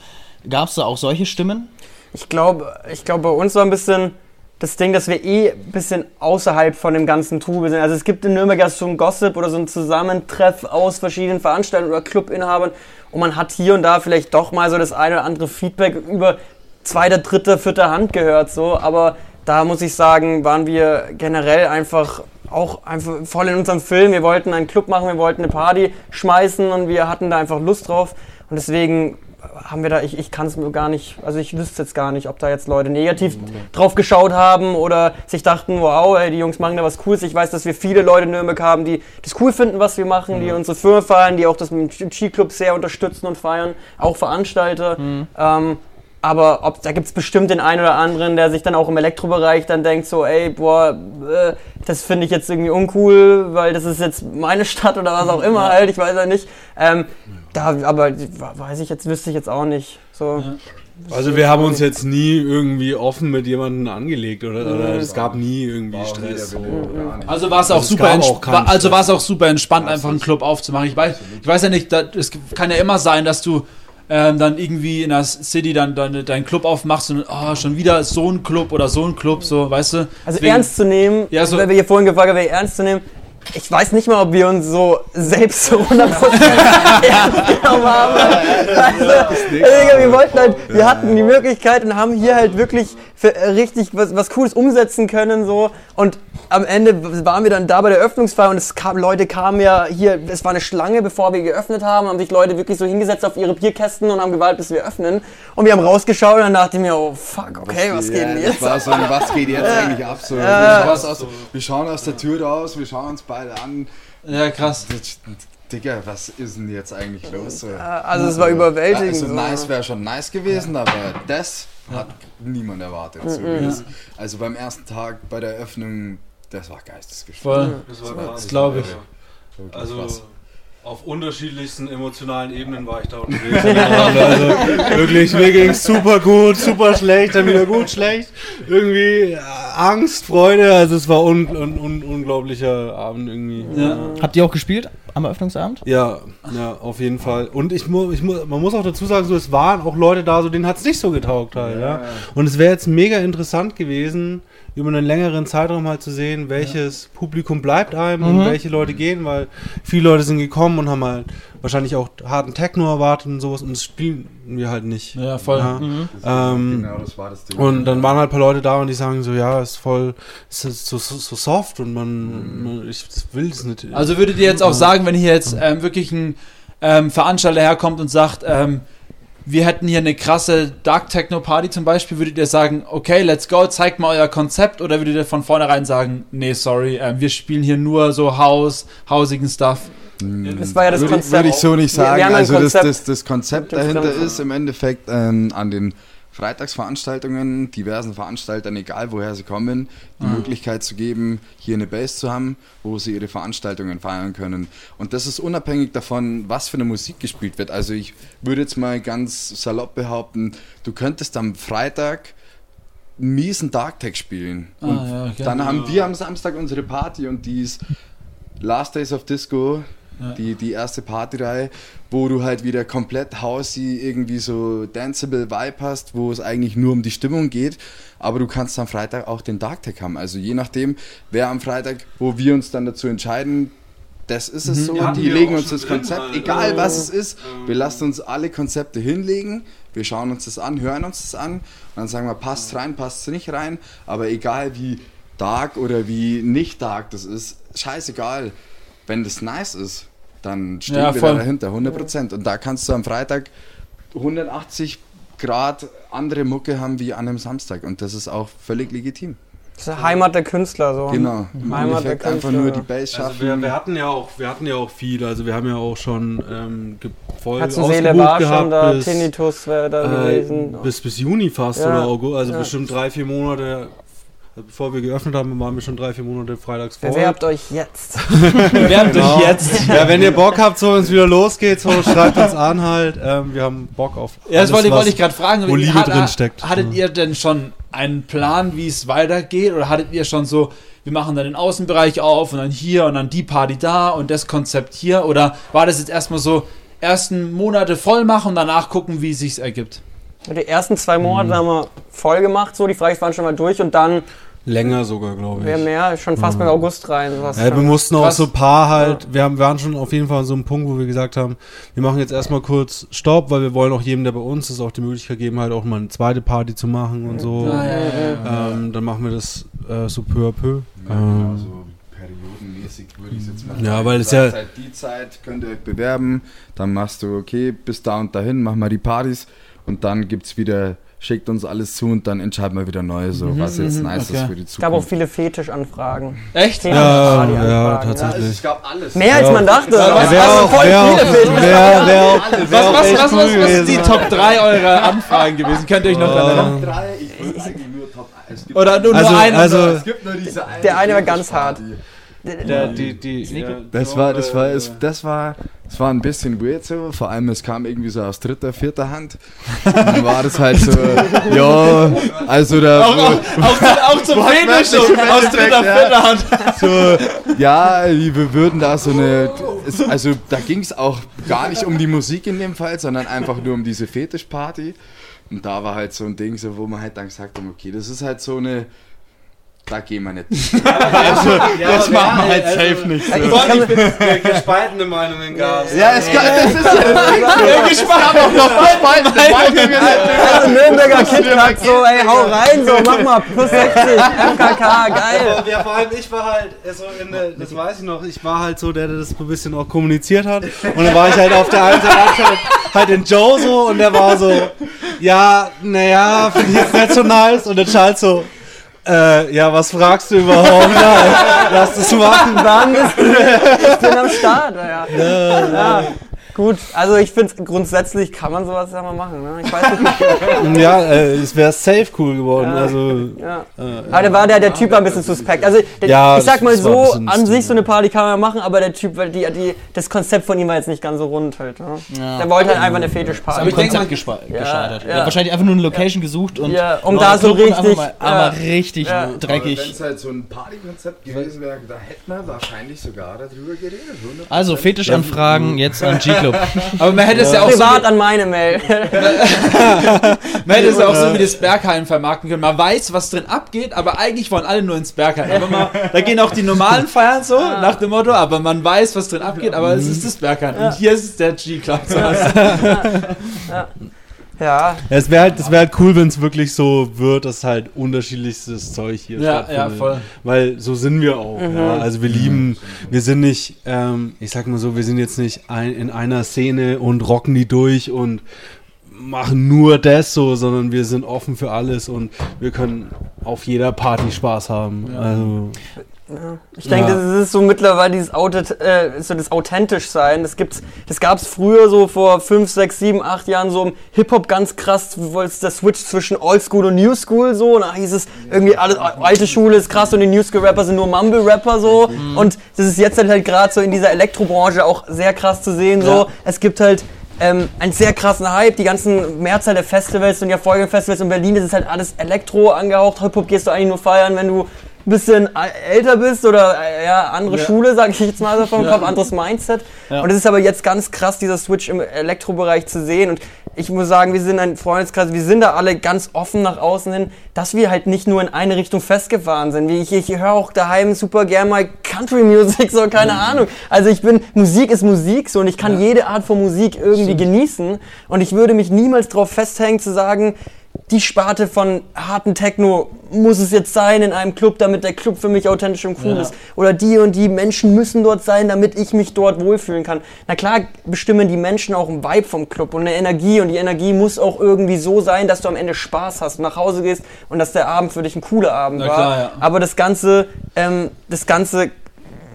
gab es da auch solche Stimmen? Ich glaube, ich glaub, bei uns war ein bisschen das Ding, dass wir eh ein bisschen außerhalb von dem ganzen Trubel sind. Also es gibt in Nürnberg so ein Gossip oder so ein Zusammentreff aus verschiedenen Veranstaltungen oder Clubinhabern und man hat hier und da vielleicht doch mal so das eine oder andere Feedback über zweite, dritte, vierte Hand gehört, so, aber da muss ich sagen, waren wir generell einfach auch einfach voll in unserem Film. Wir wollten einen Club machen, wir wollten eine Party schmeißen und wir hatten da einfach Lust drauf. Und deswegen haben wir da, ich, ich kann es mir gar nicht, also ich wüsste jetzt gar nicht, ob da jetzt Leute negativ drauf geschaut haben oder sich dachten, wow, ey, die Jungs machen da was Cooles. Ich weiß, dass wir viele Leute in Nürnberg haben, die das cool finden, was wir machen, die unsere Firma feiern, die auch das dem Ski-Club sehr unterstützen und feiern, auch Veranstalter. Ähm, aber ob, da gibt es bestimmt den einen oder anderen, der sich dann auch im Elektrobereich dann denkt, so, ey, boah, äh, das finde ich jetzt irgendwie uncool, weil das ist jetzt meine Stadt oder was auch immer halt, ich weiß ja nicht. Ähm, da, aber weiß ich jetzt, wüsste ich jetzt auch nicht. So. Also wir haben uns jetzt nie irgendwie offen mit jemandem angelegt oder, oder es gab nie irgendwie Stress. So. Also war es auch Also super gab entsp- auch keinen war- also Stress. war es auch super entspannt, einfach einen Club aufzumachen. Ich weiß, ich weiß ja nicht, es kann ja immer sein, dass du ähm, dann irgendwie in der City dann, dann deinen Club aufmachst und oh, schon wieder so ein Club oder so ein Club, so, weißt du? Also Deswegen- ernst zu nehmen, Ja, so- weil wir hier vorhin gefragt haben, ernst zu nehmen, ich weiß nicht mal, ob wir uns so selbst so 100% ernst genommen haben. Also, Digga, wir wollten halt, wir hatten die Möglichkeit und haben hier halt wirklich für, äh, richtig was, was Cooles umsetzen können so und am Ende waren wir dann da bei der Öffnungsfeier und es kam, Leute kamen ja hier, es war eine Schlange, bevor wir geöffnet haben, haben sich Leute wirklich so hingesetzt auf ihre Bierkästen und haben gewartet, bis wir öffnen und wir haben rausgeschaut und dann dachte ich mir, oh fuck, okay, was geht denn Ja, jetzt? Das war so ein, was geht jetzt eigentlich ab? So, wir, schauen aus, wir schauen aus der Tür raus, wir schauen uns beide an. Ja, krass. Digga, was ist denn jetzt eigentlich los? So? Also es war überwältigend. Also so. nice wäre schon nice gewesen, aber das hat niemand erwartet. So wie das. Also beim ersten Tag bei der Eröffnung, das war geistesgestört. Voll. Das. Das glaube ich. Also. Auf unterschiedlichsten emotionalen Ebenen war ich da unterwegs. also wirklich, mir ging es super gut, super schlecht, dann wieder gut, schlecht. Irgendwie äh, Angst, Freude, also es war un, un, un, unglaublicher Abend irgendwie. Ja. Habt ihr auch gespielt am Eröffnungsabend? Ja, ja, auf jeden Fall. Und ich, mu, ich mu, man muss auch dazu sagen, so, es waren auch Leute da, so denen hat es nicht so getaugt halt. Ja. Und es wäre jetzt mega interessant gewesen, über einen längeren Zeitraum halt zu sehen, welches Publikum bleibt einem und welche Leute gehen, weil viele Leute sind gekommen und haben halt wahrscheinlich auch harten Techno erwartet und sowas und das spielen wir halt nicht. Ja, voll. Ja. Ähm, Genau, das war das Ding. und dann waren halt ein paar Leute da und die sagen so, ja, ist voll, ist so, so, so soft und man, man ich will das nicht. Also würdet ihr jetzt auch sagen, wenn hier jetzt ähm, wirklich ein ähm, Veranstalter herkommt und sagt, ähm, wir hätten hier eine krasse Dark Techno Party zum Beispiel, würdet ihr sagen, okay, let's go, zeigt mal euer Konzept oder würdet ihr von vornherein sagen, nee, sorry, ähm, wir spielen hier nur so House, hausigen Stuff? Das war ja das würde, Konzept. Würde ich so nicht sagen. also das, Konzept das, das Konzept dahinter ist im Endeffekt ähm, an den Freitagsveranstaltungen diversen Veranstaltern, egal woher sie kommen, die Ah. Möglichkeit zu geben, hier eine Base zu haben, wo sie ihre Veranstaltungen feiern können. Und das ist unabhängig davon, was für eine Musik gespielt wird. Also ich würde jetzt mal ganz salopp behaupten, du könntest am Freitag einen miesen Dark Tech spielen. Ah, Und ja, dann haben wir am Samstag unsere Party und die ist Last Days of Disco, Ja. die, die erste Partyreihe, wo du halt wieder komplett housey, irgendwie so danceable Vibe hast, wo es eigentlich nur um die Stimmung geht, aber du kannst am Freitag auch den Dark Tech haben. Also je nachdem, wer am Freitag, wo wir uns dann dazu entscheiden, das ist es so, Ja, die legen uns das drin, Konzept, weil- egal was es ist, wir lassen uns alle Konzepte hinlegen, wir schauen uns das an, hören uns das an und dann sagen wir, passt rein, passt nicht rein, aber egal wie dark oder wie nicht dark das ist, scheißegal, wenn das nice ist, dann stehen Ja, wir voll. da dahinter, 100%. Und da kannst du am Freitag 180 Grad andere Mucke haben wie an einem Samstag und das ist auch völlig legitim. Das ist Heimat der Künstler, so. Genau. Im Heimat der Endeffekt einfach Künstler, nur ja. die Bass schaffen. Also wir, wir hatten ja auch, wir hatten ja auch viel, also wir haben ja auch schon ähm, voll Katzenseele ausgebucht war schon da, bis, Tinnitus wäre da äh, gewesen. bis bis Juni fast Ja, oder August, also ja. bestimmt drei vier Monate. Bevor wir geöffnet haben, waren wir schon drei vier Monate freitags voll. Bewerbt euch jetzt. Bewerbt Genau. euch jetzt. Ja, wenn ihr Bock habt, so wenn es wieder losgeht, so schreibt uns an halt. Ähm, wir haben Bock auf. Ja, das alles, wollte, was- wollte ich gerade fragen. wo Liebe Hat- drin steckt. Hattet Ja. ihr denn schon einen Plan, wie es weitergeht? Oder hattet ihr schon so, wir machen dann den Außenbereich auf und dann hier und dann die Party da und das Konzept hier? Oder war das jetzt erstmal so, ersten Monate voll machen und danach gucken, wie es sich ergibt? Die ersten zwei Mhm. Monate haben wir voll gemacht, so. Die Frage waren schon mal durch und dann Länger sogar, glaube wäre ich. mehr, schon fast mit August rein. Was Ja, wir mussten auch so ein paar halt, wir haben, waren schon auf jeden Fall an so einem Punkt, wo wir gesagt haben, wir machen jetzt erstmal kurz Stopp, weil wir wollen auch jedem, der bei uns ist, auch die Möglichkeit geben, halt auch mal eine zweite Party zu machen und so. Ja, ja, ja. Ähm, dann machen wir das äh, so peu à peu. Ja, genau, Ähm, so periodenmäßig würde ich es jetzt mal Ja, sagen. weil es ja- sagst halt, die Zeit könnt ihr euch bewerben, dann machst du, okay, bis da und dahin, machen wir die Partys und dann gibt es wieder, schickt uns alles zu und dann entscheiden wir wieder neu, so was jetzt nice okay. ist für die Es gab auch Zukunft. viele Fetischanfragen. Echt? Thema Ja, ja, Also tatsächlich. ich glaube alles. Mehr als man dachte. was- auch, voll wär viele Fetisch- ist die Top 3 eurer Anfragen gewesen? Könnt ihr euch noch daran erinnern? Top 3, ich würde eigentlich nur Top 1. Es gibt, Oder nur, Also- nur einen? also- es gibt nur diese eine. Der eine war ganz hart. Der, die, die, ja, Das war, das war, es- das war, das war ein bisschen weird so. Vor allem, es kam irgendwie so aus dritter, vierter Hand. Dann war das halt so, ja, also da, Auch, auch, auch, zum- auch zum Fetisch so, aus dritter, ja. vierter Hand. so, ja, wir würden da so eine, also da ging es auch gar nicht um die Musik in dem Fall, sondern einfach nur um diese Fetischparty. Und da war halt so ein Ding, so, wo man halt dann gesagt haben, okay, das ist halt so eine, da gehen wir nicht. Das machen wir halt safe nicht. Ich kann, gespaltene Meinungen gab Ja, es kann, das ist ja Ja, gespannt auch noch also Nürnberger KitKat, so, ey, hau rein, so, mach mal, plus 60, MKK, geil. Ja, vor allem ich war halt, so in der, das weiß ich noch, ich war halt so der, der das so ein bisschen auch kommuniziert hat. Und dann war ich halt auf der einen Seite halt, halt den Joe so und der war so, ja, naja, finde ich jetzt nicht so nice. Und der Charles so, äh, ja, was fragst du überhaupt? Nein, lass das machen. Dann ist ich bin am Start, ja. ja. Gut, also ich finde grundsätzlich kann man sowas ja mal machen, ne? Ich weiß nicht, Ja, äh, es wäre safe cool geworden. Ja. Also, ja. äh, Aber da war der, der Typ war ein bisschen suspekt. Also der, Ja, ich sag mal so, an sich so eine Party kann man machen, aber der Typ, weil die, die, das Konzept von ihm war jetzt nicht ganz so rund halt. Ne? Ja. Der wollte halt einfach eine Am Fetischparty. ich denk Konzept mal- gespa- Ja, gescheitert. ja. Er hat wahrscheinlich einfach nur eine Location gesucht und Ja, um da so richtig, mal, aber ja. richtig Ja. Wenn dreckig. es halt so ein Partykonzept gewesen wäre, da hätten wir wahrscheinlich sogar darüber geredet. 100%. Also Fetischanfragen jetzt an G-Club G-Club. Aber man hätte es ja auch so, Privat an meine Mail. man hätte es ja auch so wie das Berghain vermarkten können. Man weiß, was drin abgeht, aber eigentlich wollen alle nur ins Berghain. Aber man, da gehen auch die normalen Feiern so, nach dem Motto, aber man weiß, was drin abgeht, aber es ist das Berghain. Und hier ist es der G-Club. Ja, Es wäre halt, es wär halt cool, wenn es wirklich so wird, dass halt unterschiedlichstes Zeug hier Ja, stattfindet. ja, voll. Weil so sind wir auch. Mhm. Ja. Also wir lieben, wir sind nicht, ähm, ich sag mal so, wir sind jetzt nicht ein, in einer Szene und rocken die durch und machen nur das so, sondern wir sind offen für alles und wir können auf jeder Party Spaß haben. Also ich denke, Ja. das ist so mittlerweile dieses Authent äh, so das authentisch sein. Das gibt's, das gab's früher so vor 5, 6, 7, 8 Jahren so im Hip-Hop ganz krass, der Switch zwischen Oldschool und New School so. Und da hieß es irgendwie alles, alte Schule ist krass und die New School Rapper sind nur Mumble-Rapper so. Und das ist jetzt halt, halt gerade so in dieser Elektrobranche auch sehr krass zu sehen so. Ja. Es gibt halt ähm, einen sehr krassen Hype. Die ganzen Mehrzahl der Festivals und die erfolgreichen Festivals in Berlin, das ist halt alles Elektro angehaucht. Hip-Hop gehst du eigentlich nur feiern, wenn du ein bisschen älter bist oder äh, ja, andere Ja. Schule, sage ich jetzt mal so vom Ja. Kopf, anderes Mindset. Ja. Und es ist aber jetzt ganz krass, dieser Switch im Elektrobereich zu sehen. Und ich muss sagen, wir sind ein Freundeskreis, wir sind da alle ganz offen nach außen hin, dass wir halt nicht nur in eine Richtung festgefahren sind. Ich, ich höre auch daheim super gern mal Country Music, so keine Mhm. Ahnung. Also ich bin, Musik ist Musik so und ich kann jede Art von Musik irgendwie genießen. Und ich würde mich niemals darauf festhängen zu sagen, die Sparte von harten Techno muss es jetzt sein in einem Club, damit der Club für mich authentisch und cool Ja. ist. Oder die und die Menschen müssen dort sein, damit ich mich dort wohlfühlen kann. Na klar bestimmen die Menschen auch einen Vibe vom Club und eine Energie und die Energie muss auch irgendwie so sein, dass du am Ende Spaß hast, nach Hause gehst und dass der Abend für dich ein cooler Abend Na war. klar, ja. Aber das Ganze, ähm, das Ganze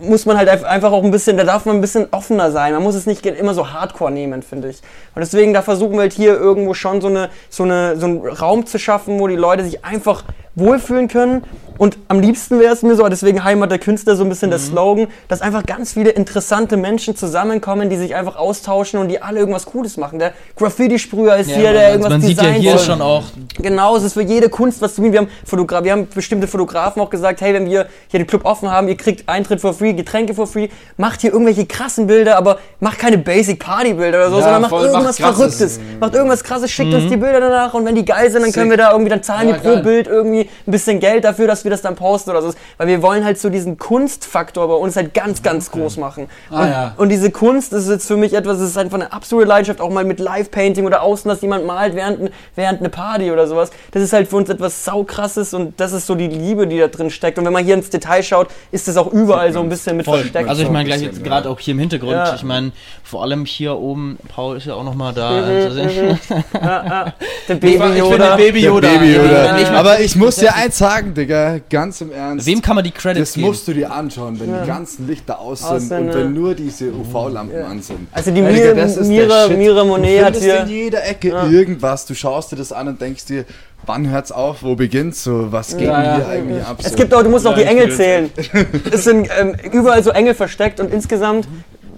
muss man halt einf- einfach auch ein bisschen, da darf man ein bisschen offener sein. Man muss es nicht immer so hardcore nehmen, finde ich. Und deswegen, da versuchen wir halt hier irgendwo schon so, eine, so, eine, so einen Raum zu schaffen, wo die Leute sich einfach wohlfühlen können. Und am liebsten wäre es mir so, deswegen Heimat der Künstler so ein bisschen der Slogan, dass einfach ganz viele interessante Menschen zusammenkommen, die sich einfach austauschen und die alle irgendwas Cooles machen. Der Graffiti-Sprüher ist hier, der irgendwas man sieht ja designt. hier schon auch Genau, es ist für jede Kunst was zu tun. Wir haben, Fotogra wir haben bestimmte Fotografen auch gesagt, hey, wenn wir hier den Club offen haben, ihr kriegt Eintritt for free, Getränke for free, macht hier irgendwelche krassen Bilder, aber macht keine Basic Party Bilder oder so, Ja, sondern macht voll, irgendwas macht. Verrücktes. Macht irgendwas Krasses, schickt uns die Bilder danach und wenn die geil sind, dann können wir da irgendwie, dann zahlen Ja, die pro geil. Bild irgendwie ein bisschen Geld dafür, dass wir das dann posten oder so. Weil wir wollen halt so diesen Kunstfaktor bei uns halt ganz, ganz groß machen. Ah, und, ja. und diese Kunst ist jetzt für mich etwas, das ist einfach eine absolute Leidenschaft, auch mal mit Live-Painting oder außen, dass jemand malt während, während eine Party oder sowas. Das ist halt für uns etwas saukrasses und das ist so die Liebe, die da drin steckt. Und wenn man hier ins Detail schaut, ist das auch überall so ein bisschen mit versteckt. Also ich meine gleich bisschen, jetzt gerade auch hier im Hintergrund, Ja. ich meine vor allem hier oben, Paul ist ja auch nochmal da. Mhm, zu sehen. der Ich Baby bin Yoda. den Baby Der Yoda. Baby, Ja, Aber ich muss dir eins sagen, Digga, ganz im Ernst. Wem kann man die Credits das geben? musst du dir anschauen, wenn die ganzen Lichter aus sind sind, und ja. wenn nur diese UV-Lampen an sind. Also die Ja, Mira, Digga, das ist der Mira. Mira Du Monet hat findest hier... in jeder Ecke Ja. irgendwas. Du schaust dir das an und denkst dir, wann hört's auf, wo beginnt's so, was geht Ja, denn ja. hier eigentlich ab? Es so? gibt auch, du musst auch die Engel zählen. Es sind ähm, überall so Engel versteckt und insgesamt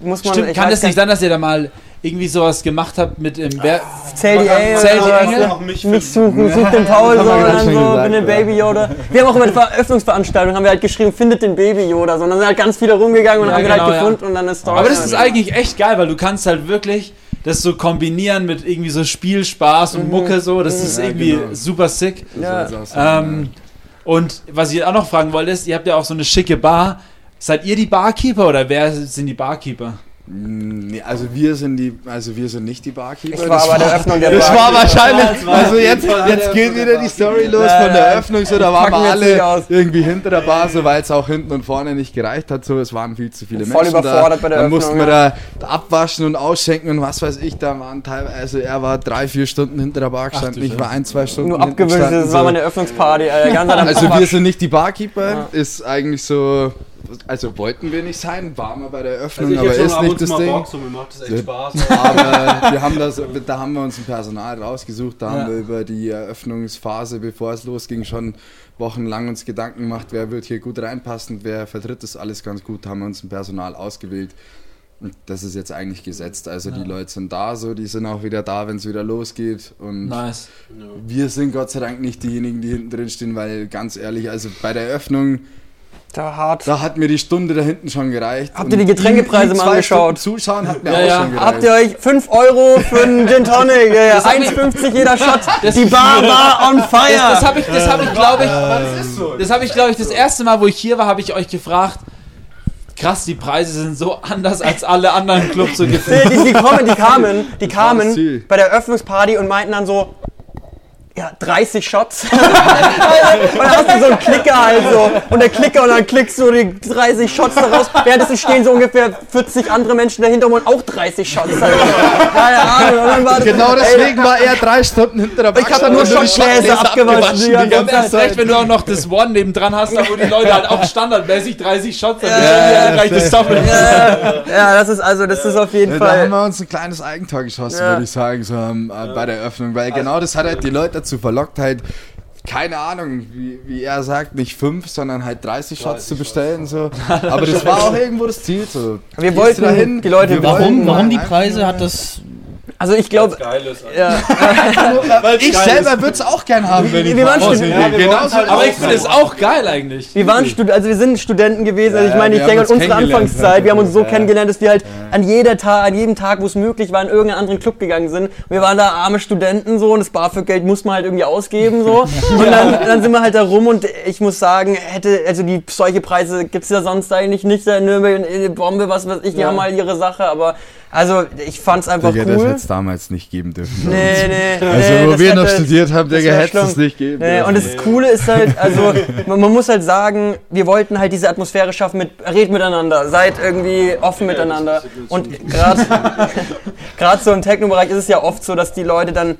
muss man. Stimmt, ich kann es nicht sein, dass ihr da mal irgendwie sowas gemacht habt mit dem Ber Zähl die Engel. Zähl die Engel? mich Mich suchen, such den Paul so, haben wir und gerade dann schon so, gesagt, bin den. Baby Yoda. Wir haben auch immer eine Eröffnungsveranstaltung, haben wir halt geschrieben, findet den Baby Yoda, sondern sind halt ganz viele rumgegangen und Ja, haben ihn genau, halt ja. gefunden und dann eine Story. Aber das ist eigentlich echt geil, weil du kannst halt wirklich das so kombinieren mit irgendwie so Spielspaß und Mucke so. Das ist Ja, irgendwie genau. super sick. Ja. Ähm, und was ich auch noch fragen wollte, ist, ihr habt ja auch so eine schicke Bar. Seid ihr die Barkeeper oder wer sind die Barkeeper? Nee, also wir sind die, also wir sind nicht die Barkeeper. ich war das bei der Öffnung der Das war wahrscheinlich, das war- also jetzt, jetzt geht wieder die Story los von der nein. Eröffnung, so da waren Packen wir alle irgendwie hinter der Bar, so weil es auch hinten und vorne nicht gereicht hat, so es waren viel zu viele Voll Menschen überfordert da. bei der Dann Öffnung, mussten wir da, abwaschen und ausschenken und was weiß ich, da waren teilweise, also er war drei, vier Stunden hinter der Bar gestanden, ich war ein, zwei Stunden Nur gestanden, das war meine Eröffnungsparty. Alter, ganz Also wir sind nicht die Barkeeper, ist eigentlich so, also wollten wir nicht sein, waren wir bei der Eröffnung, Also aber ist nicht das mal Ding. So, mir macht das echt Ja. Spaß. Aber wir haben das, da haben wir uns ein Personal rausgesucht, da Ja. haben wir über die Eröffnungsphase, bevor es losging, schon wochenlang uns Gedanken gemacht, wer wird hier gut reinpassen, wer vertritt das alles ganz gut, haben wir uns ein Personal ausgewählt. Und das ist jetzt eigentlich gesetzt. Also die Leute sind da so, die sind auch wieder da, wenn es wieder losgeht. Und Nice. wir sind Gott sei Dank nicht diejenigen, die hinten drin stehen, weil ganz ehrlich, also bei der Eröffnung, Da hart. Da hat mir die Stunde da hinten schon gereicht. Habt ihr die Getränkepreise ihm mal angeschaut? Stunden Zuschauen hat mir Ja, auch ja. schon gereicht. Habt ihr euch 5 Euro für einen Gin Tonic? Ja, ja, hab ich- 1,50 jeder Shot. Die Bar war on fire. Das, das habe ich, das hab ich glaube ich, das habe ich, glaube ich, das erste Mal, wo ich hier war, habe ich euch gefragt. Krass, die Preise sind so anders als alle anderen Clubs so gefühlt. die, die, kommen, die kamen, die das kamen bei der Eröffnungsparty und meinten dann so, ja, 30 Shots. und dann hast du so einen Klicker halt so. Und der Klicker und dann klickst du die 30 Shots da raus. Währenddessen stehen so ungefähr 40 andere Menschen dahinter und wollen auch 30 Shots halt. Keine Ahnung. Und dann war das, Genau ey, deswegen war er drei Stunden hinter der Ich hab da nur Shotgläser abgewaschen. die ganze Und erst recht, wenn du auch noch das One nebendran hast, wo die Leute halt auch standardmäßig 30 Shots haben, Ja, reicht das Doppel. Ja, das ist also, das ist auf jeden Ja, da haben Fall. wir uns ein kleines Eigentor geschossen, Ja. würde ich sagen, so ähm, äh, bei der Eröffnung. Weil genau das hat halt die Leute dazu verlockt, halt, keine Ahnung, wie, wie er sagt, nicht fünf, sondern halt 30 Shots zu bestellen. So. Aber das war auch irgendwo das Ziel. So. Wir Gehst wollten dahin? die Leute- Wir Warum, warum die einfach Preise? Hat das. Also ich glaube, ja, Ich selber würde es auch gern haben, wenn ich wir waren mal Studi- rausgehe. Genauso Aber ich finde es auch geil eigentlich. Wir waren Stud also wir sind Studenten gewesen. Also ich Ja, meine, ich wir denke an uns unsere Anfangszeit, wir haben uns so ja. kennengelernt, dass wir halt an jeder Tag, an jedem Tag, wo es möglich war, in irgendeinen anderen Club gegangen sind. Wir waren da arme Studenten so und das BAföG-Geld muss man halt irgendwie ausgeben so. Und dann, dann sind wir halt da rum und ich muss sagen, hätte also die solche Preise gibt's ja sonst eigentlich nicht da in Nürnberg, in Bombe, was weiß ich, die haben halt ihre Sache, aber also ich fand's einfach Digga, das cool. hätte es damals nicht geben dürfen. Nee, nee. Also, nee, wo das wir noch hätte- studiert haben, das Digga, wär hätte es nicht geben Nee, dürfen. und das Coole ist halt, also man, man muss halt sagen, wir wollten halt diese Atmosphäre schaffen mit redet miteinander, seid irgendwie offen miteinander. Und gerade gerade so im Techno-Bereich ist es ja oft so, dass die Leute dann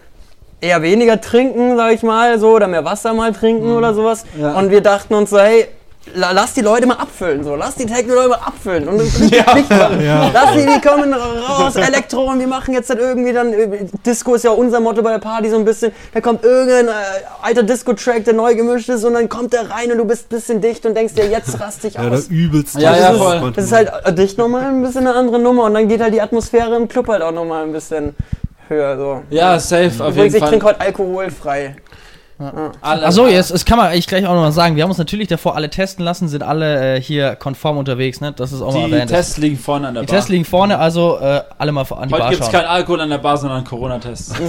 eher weniger trinken, sag ich mal, so oder mehr Wasser mal trinken oder sowas. Und wir dachten uns so, hey, lass die Leute mal abfüllen, so lass die Techno-Leute mal abfüllen und das dicht machen. Lass die, die kommen raus, Elektro und wir machen jetzt dann irgendwie dann äh, Disco ist ja unser Motto bei der Party so ein bisschen. Da kommt irgendein äh, alter Disco-Track, der neu gemischt ist und dann kommt der rein und du bist ein bisschen dicht und denkst dir, jetzt rast dich Ja, der aus. übelste. Ja, ja, das, voll. ist, das ist halt äh, dicht nochmal ein bisschen eine andere Nummer und dann geht halt die Atmosphäre im Club halt auch nochmal ein bisschen höher. So. Ja, safe, auf Übrigens, jeden ich Fall. trinke heute alkoholfrei. Alle- Achso, jetzt das kann man eigentlich gleich auch noch mal sagen. Wir haben uns natürlich davor alle testen lassen, sind alle äh, hier konform unterwegs, ne? Das ist auch mal Die erwähnt. Tests liegen vorne an der Die Bar. Tests liegen vorne, also äh, alle mal an die Heute Bar gibt es schauen. kein Alkohol an der Bar, sondern Corona-Tests.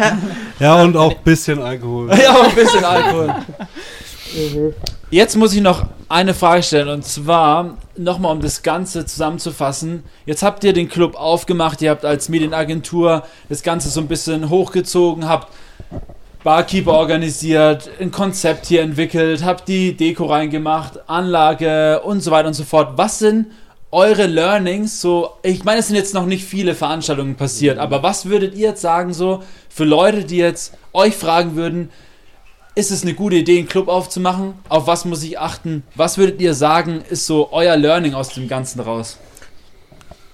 Ja, und auch ein bisschen Alkohol. ja, aber ein bisschen Alkohol. Jetzt muss ich noch eine Frage stellen und zwar nochmal, um das Ganze zusammenzufassen. Jetzt habt ihr den Club aufgemacht, ihr habt als Medienagentur das Ganze so ein bisschen hochgezogen, habt Barkeeper organisiert, ein Konzept hier entwickelt, habt die Deko reingemacht, Anlage und so weiter und so fort. Was sind eure Learnings? So, ich meine, es sind jetzt noch nicht viele Veranstaltungen passiert, aber was würdet ihr jetzt sagen, so für Leute, die jetzt euch fragen würden, ist es eine gute Idee, einen Club aufzumachen? Auf was muss ich achten? Was würdet ihr sagen, ist so euer Learning aus dem Ganzen raus?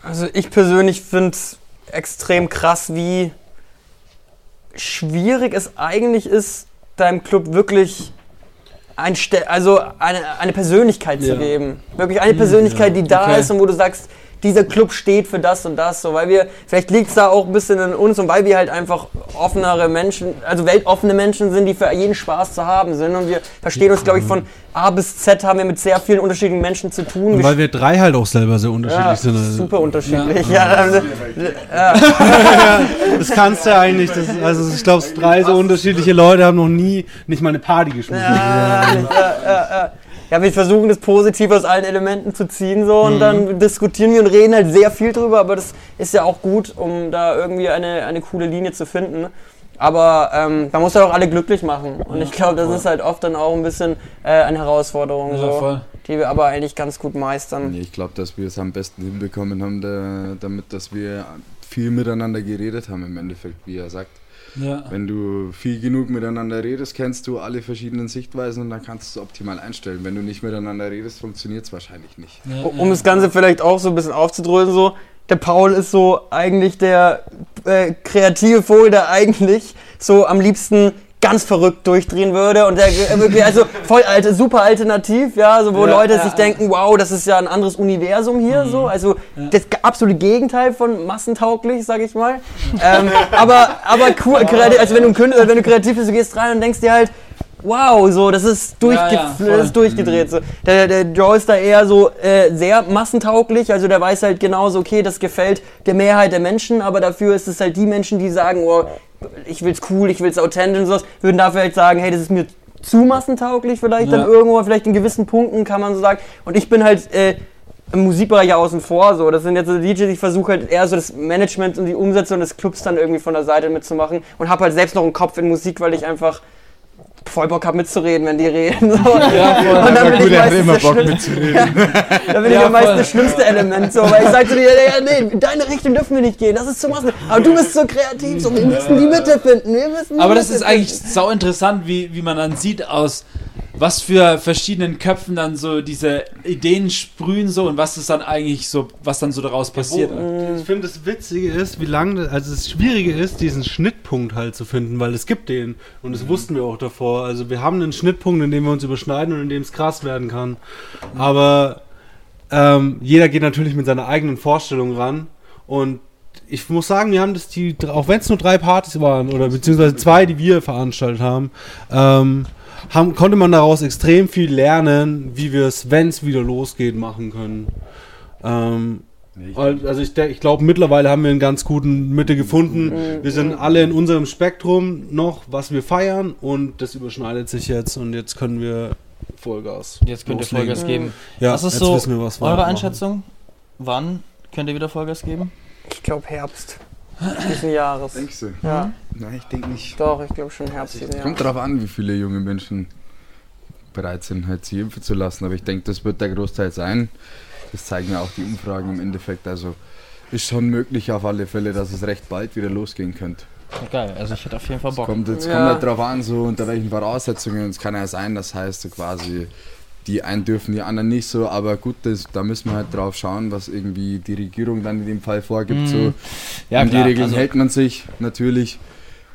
Also ich persönlich finde es extrem krass, wie schwierig es eigentlich ist, deinem Club wirklich ein also eine, eine Persönlichkeit zu Ja. geben. Wirklich eine Persönlichkeit, die da Okay. ist und wo du sagst, dieser Club steht für das und das. So, weil wir, vielleicht liegt es da auch ein bisschen in uns und weil wir halt einfach offenere Menschen, also weltoffene Menschen sind, die für jeden Spaß zu haben sind. Und wir verstehen uns, glaube ich, von A bis Z haben wir mit sehr vielen unterschiedlichen Menschen zu tun. Und weil wir drei halt auch selber sehr unterschiedlich ja, sind. Also, super unterschiedlich. Ja. ähm, Das kannst du eigentlich. Das, also ich glaube, drei so unterschiedliche Leute haben noch nie nicht mal eine Party geschmissen. Ja, ja, ja, ja. Ja, wir versuchen das positiv aus allen Elementen zu ziehen so und dann diskutieren wir und reden halt sehr viel drüber, aber das ist ja auch gut, um da irgendwie eine, eine coole Linie zu finden. Aber ähm, man muss ja auch alle glücklich machen und ich glaube, das ist halt oft dann auch ein bisschen äh, eine Herausforderung, Ja, so, voll. die wir aber eigentlich ganz gut meistern. Nee, ich glaube, dass wir es am besten hinbekommen haben, da, damit, dass wir viel miteinander geredet haben im Endeffekt, wie er sagt. Ja. Wenn du viel genug miteinander redest, kennst du alle verschiedenen Sichtweisen und dann kannst du es optimal einstellen. Wenn du nicht miteinander redest, funktioniert es wahrscheinlich nicht. Um das Ganze vielleicht auch so ein bisschen aufzudröseln, so, der Paul ist so eigentlich der äh, kreative Vogel, der eigentlich so am liebsten ganz verrückt durchdrehen würde und der wirklich, also voll alte, super alternativ, ja, so wo Ja, Leute ja, sich ja. denken, wow, das ist ja ein anderes Universum hier, so, also das absolute Gegenteil von massentauglich, sag ich mal. ähm, aber, aber cool, kreativ, also wenn du, Künstler, wenn du kreativ bist, du gehst rein und denkst dir halt, wow, so, das ist, durchge Ja, ja, das ist durchgedreht. So. Der, der Joe ist da eher so äh, sehr massentauglich, also der weiß halt genauso, okay, das gefällt der Mehrheit der Menschen, aber dafür ist es halt die Menschen, die sagen, oh, ich will's cool, ich will's authentisch und sowas, würden dafür halt sagen, hey, das ist mir zu massentauglich vielleicht Ja. dann irgendwo, vielleicht in gewissen Punkten kann man so sagen. Und ich bin halt äh, im Musikbereich ja außen vor, so. Das sind jetzt so DJs, ich versuche halt eher so das Management und die Umsetzung des Clubs dann irgendwie von der Seite mitzumachen und habe halt selbst noch einen Kopf in Musik, weil ich einfach voll Bock habe mitzureden, wenn die reden. So. Ja, voll. Und dann bin Gut, ich meistens immer Bock mitzureden. da bin ich Ja, ja meist voll. das schlimmste Element, so, weil ich sage zu dir, ja, nee, in deine Richtung dürfen wir nicht gehen, das ist zu massen. Aber du bist so kreativ, so, wir müssen die Mitte finden, wir müssen Aber das Mitte ist eigentlich finden. sau interessant, wie, wie man dann sieht aus was für verschiedenen Köpfen dann so diese Ideen sprühen so und was ist dann eigentlich so, was dann so daraus passiert. Ich finde, das Witzige ist, wie lange, also das Schwierige ist, diesen Schnittpunkt halt zu finden, weil es gibt den und das wussten wir auch davor. Also wir haben einen Schnittpunkt, in dem wir uns überschneiden und in dem es krass werden kann. Aber ähm, jeder geht natürlich mit seiner eigenen Vorstellung ran und ich muss sagen, wir haben das die, auch wenn es nur drei Partys waren oder beziehungsweise zwei, die wir veranstaltet haben, ähm, haben, konnte man daraus extrem viel lernen, wie wir es, wenn es wieder losgeht, machen können. Ähm, also ich, ich glaube, mittlerweile haben wir einen ganz guten Mitte gefunden. Wir sind alle in unserem Spektrum noch, was wir feiern und das überschneidet sich jetzt und jetzt können wir Vollgas. Jetzt könnt ihr loslegen. Vollgas geben. Ja, was ist jetzt so wissen wir, was wir eure machen. Einschätzung? Wann könnt ihr wieder Vollgas geben? Ich glaube Herbst diesen Jahres. Denkst du? Ja, Nein, ich denke nicht. doch, ich glaube schon Herbst diesen Kommt Jahres. darauf an, wie viele junge Menschen bereit sind, halt sich impfen zu lassen. Aber ich denke, das wird der Großteil sein. Das zeigen ja auch die Umfragen im Endeffekt. Also ist schon möglich auf alle Fälle, dass es recht bald wieder losgehen könnte. Geil, also ich hätte auf jeden Fall Bock. Kommt, jetzt Ja. kommt halt darauf an, so unter welchen Voraussetzungen. Es kann ja sein, das heißt so quasi, die einen dürfen, die anderen nicht so. Aber gut, das, da müssen wir halt drauf schauen, was irgendwie die Regierung dann in dem Fall vorgibt. So. Mhm. Ja, An die klar, Regeln also- hält man sich natürlich.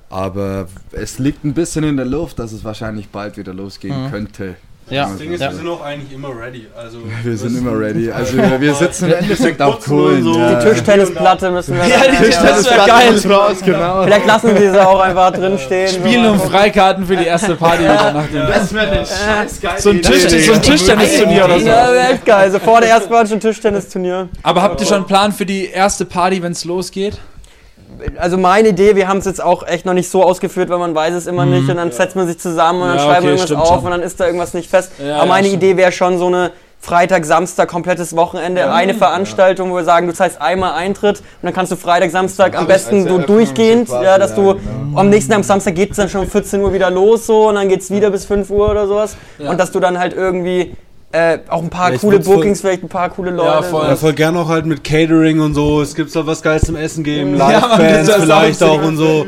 Aber es liegt ein bisschen in der Luft, dass es wahrscheinlich bald wieder losgehen Mhm. könnte. Ja, Das Ding ist, Ja. wir sind auch eigentlich immer ready. Also Wir sind immer ready. Also wir, wir sitzen im Endeffekt auf Kohlen. so. ja. Die Tischtennisplatte müssen wir Ja, die Tischtennis- wär geil. muss raus, genau. Vielleicht lassen sie sie auch einfach drin stehen. Spielen um Freikarten für die erste Party wieder nach dem Das wäre eine scheiß geile so ein, so ein Tischtennisturnier oder so. Ja, wäre echt geil. Also vor der ersten Mal schon Tischtennisturnier. Aber habt ihr schon einen Plan für die erste Party, wenn es losgeht? Also meine Idee, wir haben es jetzt auch echt noch nicht so ausgeführt, weil man weiß es immer nicht und dann setzt man sich zusammen und dann Ja, schreibt okay, man irgendwas auf schon. und dann ist da irgendwas nicht fest. Ja, Aber ja, meine. Idee wäre schon so eine Freitag, Samstag, komplettes Wochenende, eine Veranstaltung, wo wir sagen, du zahlst einmal Eintritt und dann kannst du Freitag, Samstag am besten so durchgehend, ja, dass ja, du genau. am nächsten am Samstag geht es dann schon um 14 Uhr wieder los so und dann geht es wieder bis 5 Uhr oder sowas Ja. und dass du dann halt irgendwie äh, auch ein paar Ja, ich coole würd's voll- Bookings, vielleicht ein paar coole Leute. Ja, voll. Ja, voll gern auch halt mit Catering und so. Es gibt da was Geiles zum Essen geben, Ja, Live-Bands vielleicht auch und so.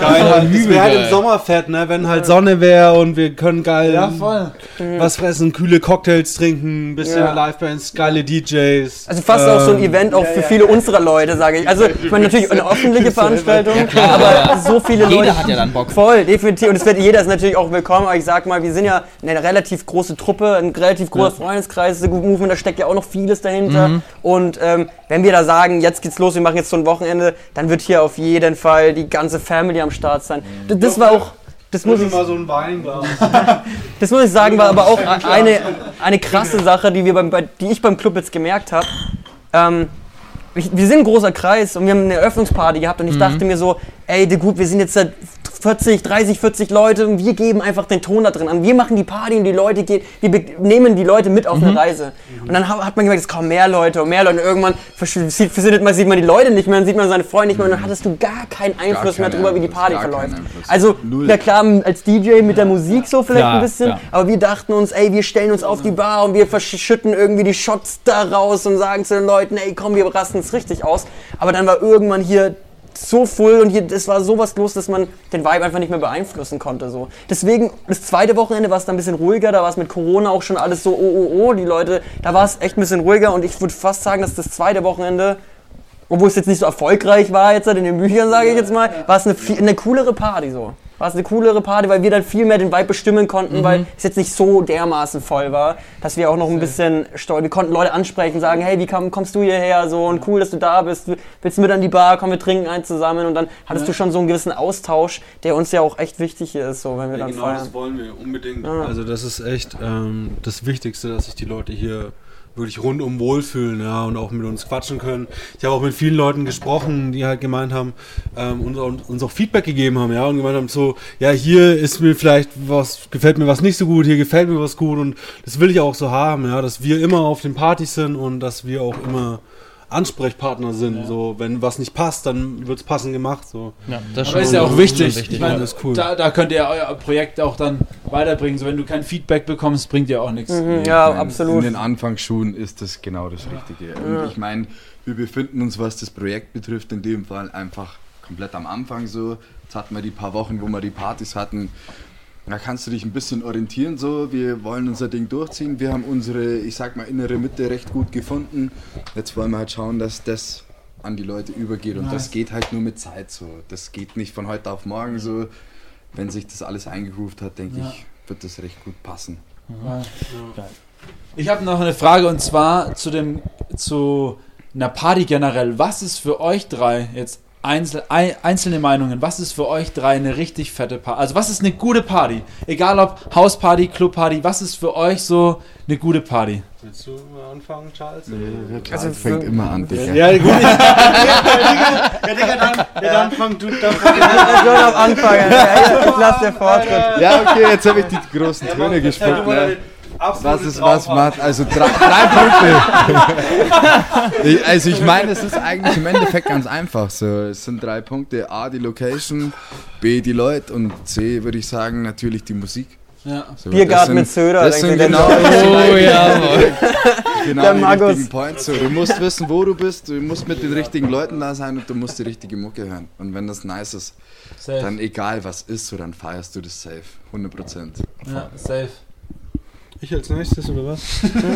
Geil, halt. Das wäre halt im Sommer fett, ne? Wenn halt Sonne wäre und wir können geil Ja, voll. was fressen, kühle Cocktails trinken, ein bisschen Ja. Live-Bands, geile DJs. Also fast auch so ein Ähm, Event auch für viele unserer Leute, sage ich. Also ich meine natürlich eine öffentliche Veranstaltung, aber so viele Jeder Leute. hat ja dann Bock. Voll, definitiv. Und es wird jeder ist natürlich auch willkommen, aber ich sag mal, wir sind ja eine relativ große Truppe, ein relativ großer Freundeskreis, The Good Movement, da steckt ja auch noch vieles dahinter. Mhm. Und ähm, wenn wir da sagen, jetzt geht's los, wir machen jetzt so ein Wochenende, dann wird hier auf jeden Fall die ganze Family am Start sein. D- Das war auch. Das muss ich, mal so das muss ich sagen, war aber auch eine, eine krasse Sache, die, wir beim, bei, die ich beim Club jetzt gemerkt habe. Ähm, wir sind ein großer Kreis und wir haben eine Eröffnungsparty gehabt und ich dachte mir so, ey, gut, wir sind jetzt seit 40, 30, 40 Leute und wir geben einfach den Ton da drin an. Wir machen die Party und die Leute gehen, wir nehmen die Leute mit auf eine Reise. Und dann ha- hat man gemerkt, es kommen mehr Leute und mehr Leute und irgendwann sieht, man, sieht man die Leute nicht mehr, dann sieht man seine Freunde nicht mehr und dann hattest du gar keinen Einfluss mehr keinen drüber, wie die Party gar verläuft. Also, Null. na klar, als DJ mit der Musik so vielleicht Klar, ein bisschen, klar. aber wir dachten uns, ey, wir stellen uns auf die Bar und wir verschütten irgendwie die Shots da raus und sagen zu den Leuten, ey, komm, wir rasten es richtig aus. Aber dann war irgendwann hier so voll und es war sowas los, dass man den Vibe einfach nicht mehr beeinflussen konnte. So. Deswegen, das zweite Wochenende war es dann ein bisschen ruhiger, da war es mit Corona auch schon alles so, oh, oh, oh, die Leute, da war es echt ein bisschen ruhiger und ich würde fast sagen, dass das zweite Wochenende, obwohl es jetzt nicht so erfolgreich war jetzt in den Büchern, sage ich jetzt mal, war es eine, eine coolere Party so. War es eine coolere Party, weil wir dann viel mehr den Vibe bestimmen konnten, Mhm. weil es jetzt nicht so dermaßen voll war, dass wir auch noch ein bisschen stolz, wir konnten Leute ansprechen, sagen, hey, wie komm, kommst du hierher, so und cool, dass du da bist, willst du mit an die Bar, komm, wir trinken eins zusammen und dann hattest du schon so einen gewissen Austausch, der uns ja auch echt wichtig ist, so wenn wir Ja, dann genau, feiern. das wollen wir unbedingt. Ja. Also das ist echt ähm, das Wichtigste, dass sich die Leute hier wirklich rundum wohlfühlen, ja, und auch mit uns quatschen können. Ich habe auch mit vielen Leuten gesprochen, die halt gemeint haben, ähm, uns, auch- uns auch Feedback gegeben haben, ja, und gemeint haben so, ja, hier ist mir vielleicht was, gefällt mir was nicht so gut, hier gefällt mir was gut und das will ich auch so haben, ja, dass wir immer auf den Partys sind und dass wir auch immer Ansprechpartner sind, so, wenn was nicht passt, dann wird's passend gemacht, so. Ja, das Aber ist ja auch wichtig. wichtig, ich meine, ja. das ist cool. da, da könnt ihr euer Projekt auch dann weiterbringen. So, wenn du kein Feedback bekommst, bringt dir auch nichts. Mhm, ja, mein, absolut. In den Anfangsschuhen ist das genau das Richtige. Und ich meine, wir befinden uns, was das Projekt betrifft, in dem Fall einfach komplett am Anfang so. Jetzt hatten wir die paar Wochen, wo wir die Partys hatten. Da kannst du dich ein bisschen orientieren so. Wir wollen unser Ding durchziehen. Wir haben unsere, ich sag mal, innere Mitte recht gut gefunden. Jetzt wollen wir halt schauen, dass das an die Leute übergeht. Und das geht halt nur mit Zeit so. Das geht nicht von heute auf morgen so. Wenn sich das alles eingegroovt hat, denke Ja. ich, wird das recht gut passen. Ich habe noch eine Frage und zwar zu dem zu einer Party generell. Was ist für euch drei jetzt einzel, ein, einzelne Meinungen? Was ist für euch drei eine richtig fette Party? Also was ist eine gute Party? Egal ob Hausparty, Clubparty, was ist für euch so eine gute Party? Willst du mal anfangen, Charles? Also für- fängt immer an, Digga. Ja, gut. Ich, ja, Digga, dann, ja, dann fang du, dann fang Ich soll am Anfang, lass dir Vortritt. Ja, okay, jetzt habe ich die großen Töne gespuckt. Ne? Was ist was, Matt? Also drei, drei Punkte. ich, also ich meine, es ist eigentlich im Endeffekt ganz einfach. So, es sind drei Punkte. A, die Location, B, die Leute und C, würde ich sagen, natürlich die Musik. Ja. So, Biergarten mit Söder, Das sind genau, das sind Oh ja, genau Der die Magus. richtigen Points. So, du musst wissen, wo du bist, du musst mit den richtigen Leuten da sein und du musst die richtige Mucke hören. Und wenn das nice ist, Safe. dann egal was ist, so dann feierst du das safe. 100 Prozent. ja, safe. Ich als nächstes oder was?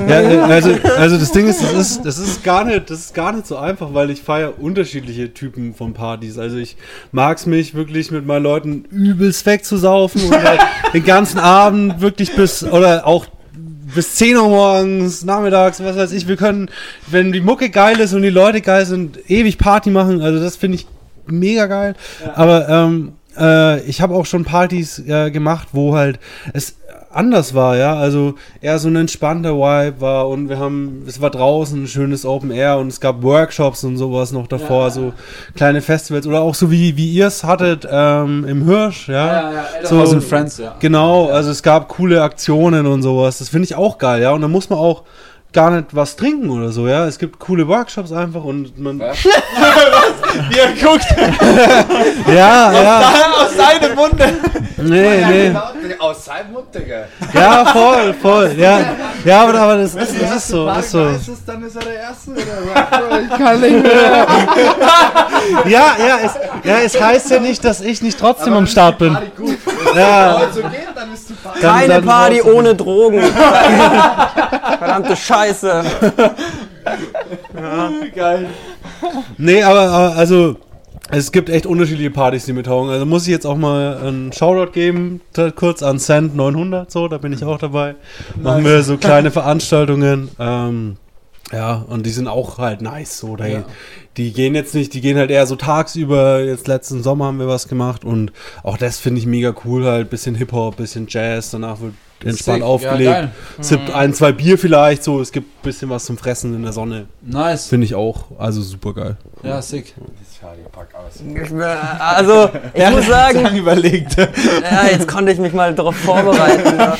ja, äh, also, also das Ding ist, das ist, das ist gar nicht, das ist gar nicht so einfach, weil ich feiere unterschiedliche Typen von Partys. Also ich mag's mich wirklich mit meinen Leuten übelst wegzusaufen und halt den ganzen Abend wirklich bis oder auch bis 10 Uhr morgens, nachmittags, was weiß ich, wir können, wenn die Mucke geil ist und die Leute geil sind, ewig Party machen. Also das finde ich mega geil. Aber ähm, äh, ich habe auch schon Partys äh, gemacht, wo halt es anders war, ja. Also eher so ein entspannter Vibe war und wir haben, es war draußen ein schönes Open Air und es gab Workshops und sowas noch davor, so kleine Festivals oder auch so wie, wie ihr es hattet ähm, im Hirsch, ja. Ja, ja, So- Elderhaus and Friends, ja. Genau, also es gab coole Aktionen und sowas. Das finde ich auch geil, ja. Und da muss man auch gar nicht was trinken oder so, ja. Es gibt coole Workshops einfach und man. Wie er guckt, Ja, ja. aus seinem Munde. Nee, nee. Aus seinem Mund, Digga. Ja, voll, voll. Ja, ja aber, aber das, ist, das ist so, das ist so. Ist es, dann ist er der Erste. Oder? Ich kann nicht mehr. Ja, ja, es, ja, es heißt ja nicht, dass ich nicht trotzdem am Start bin. Party gut. Ja, Wenn so geht, dann ist die Party. Keine Party ohne Drogen. Verdammte Scheiße. Geil. Nee, aber, aber also es gibt echt unterschiedliche Partys, die mir taugen. Also muss ich jetzt auch mal einen Shoutout geben, da kurz an Sand 900, so, da bin ich auch dabei. Machen wir so kleine Veranstaltungen. Ähm, ja, und die sind auch halt nice, so. Da, Ja. Die gehen jetzt nicht, die gehen halt eher so tagsüber. Jetzt letzten Sommer haben wir was gemacht und auch das finde ich mega cool, halt. Bisschen Hip-Hop, bisschen Jazz, danach wird entspannt Sick. aufgelegt. Ja, geil. Sippt ein, zwei Bier vielleicht, so. Es gibt bisschen was zum Fressen in der Sonne. Nice. Finde ich auch, also super geil. Ja, sick. Charlie, pack aus. Also, ich muss sagen, überlegt. ja, jetzt konnte ich mich mal darauf vorbereiten. Ja.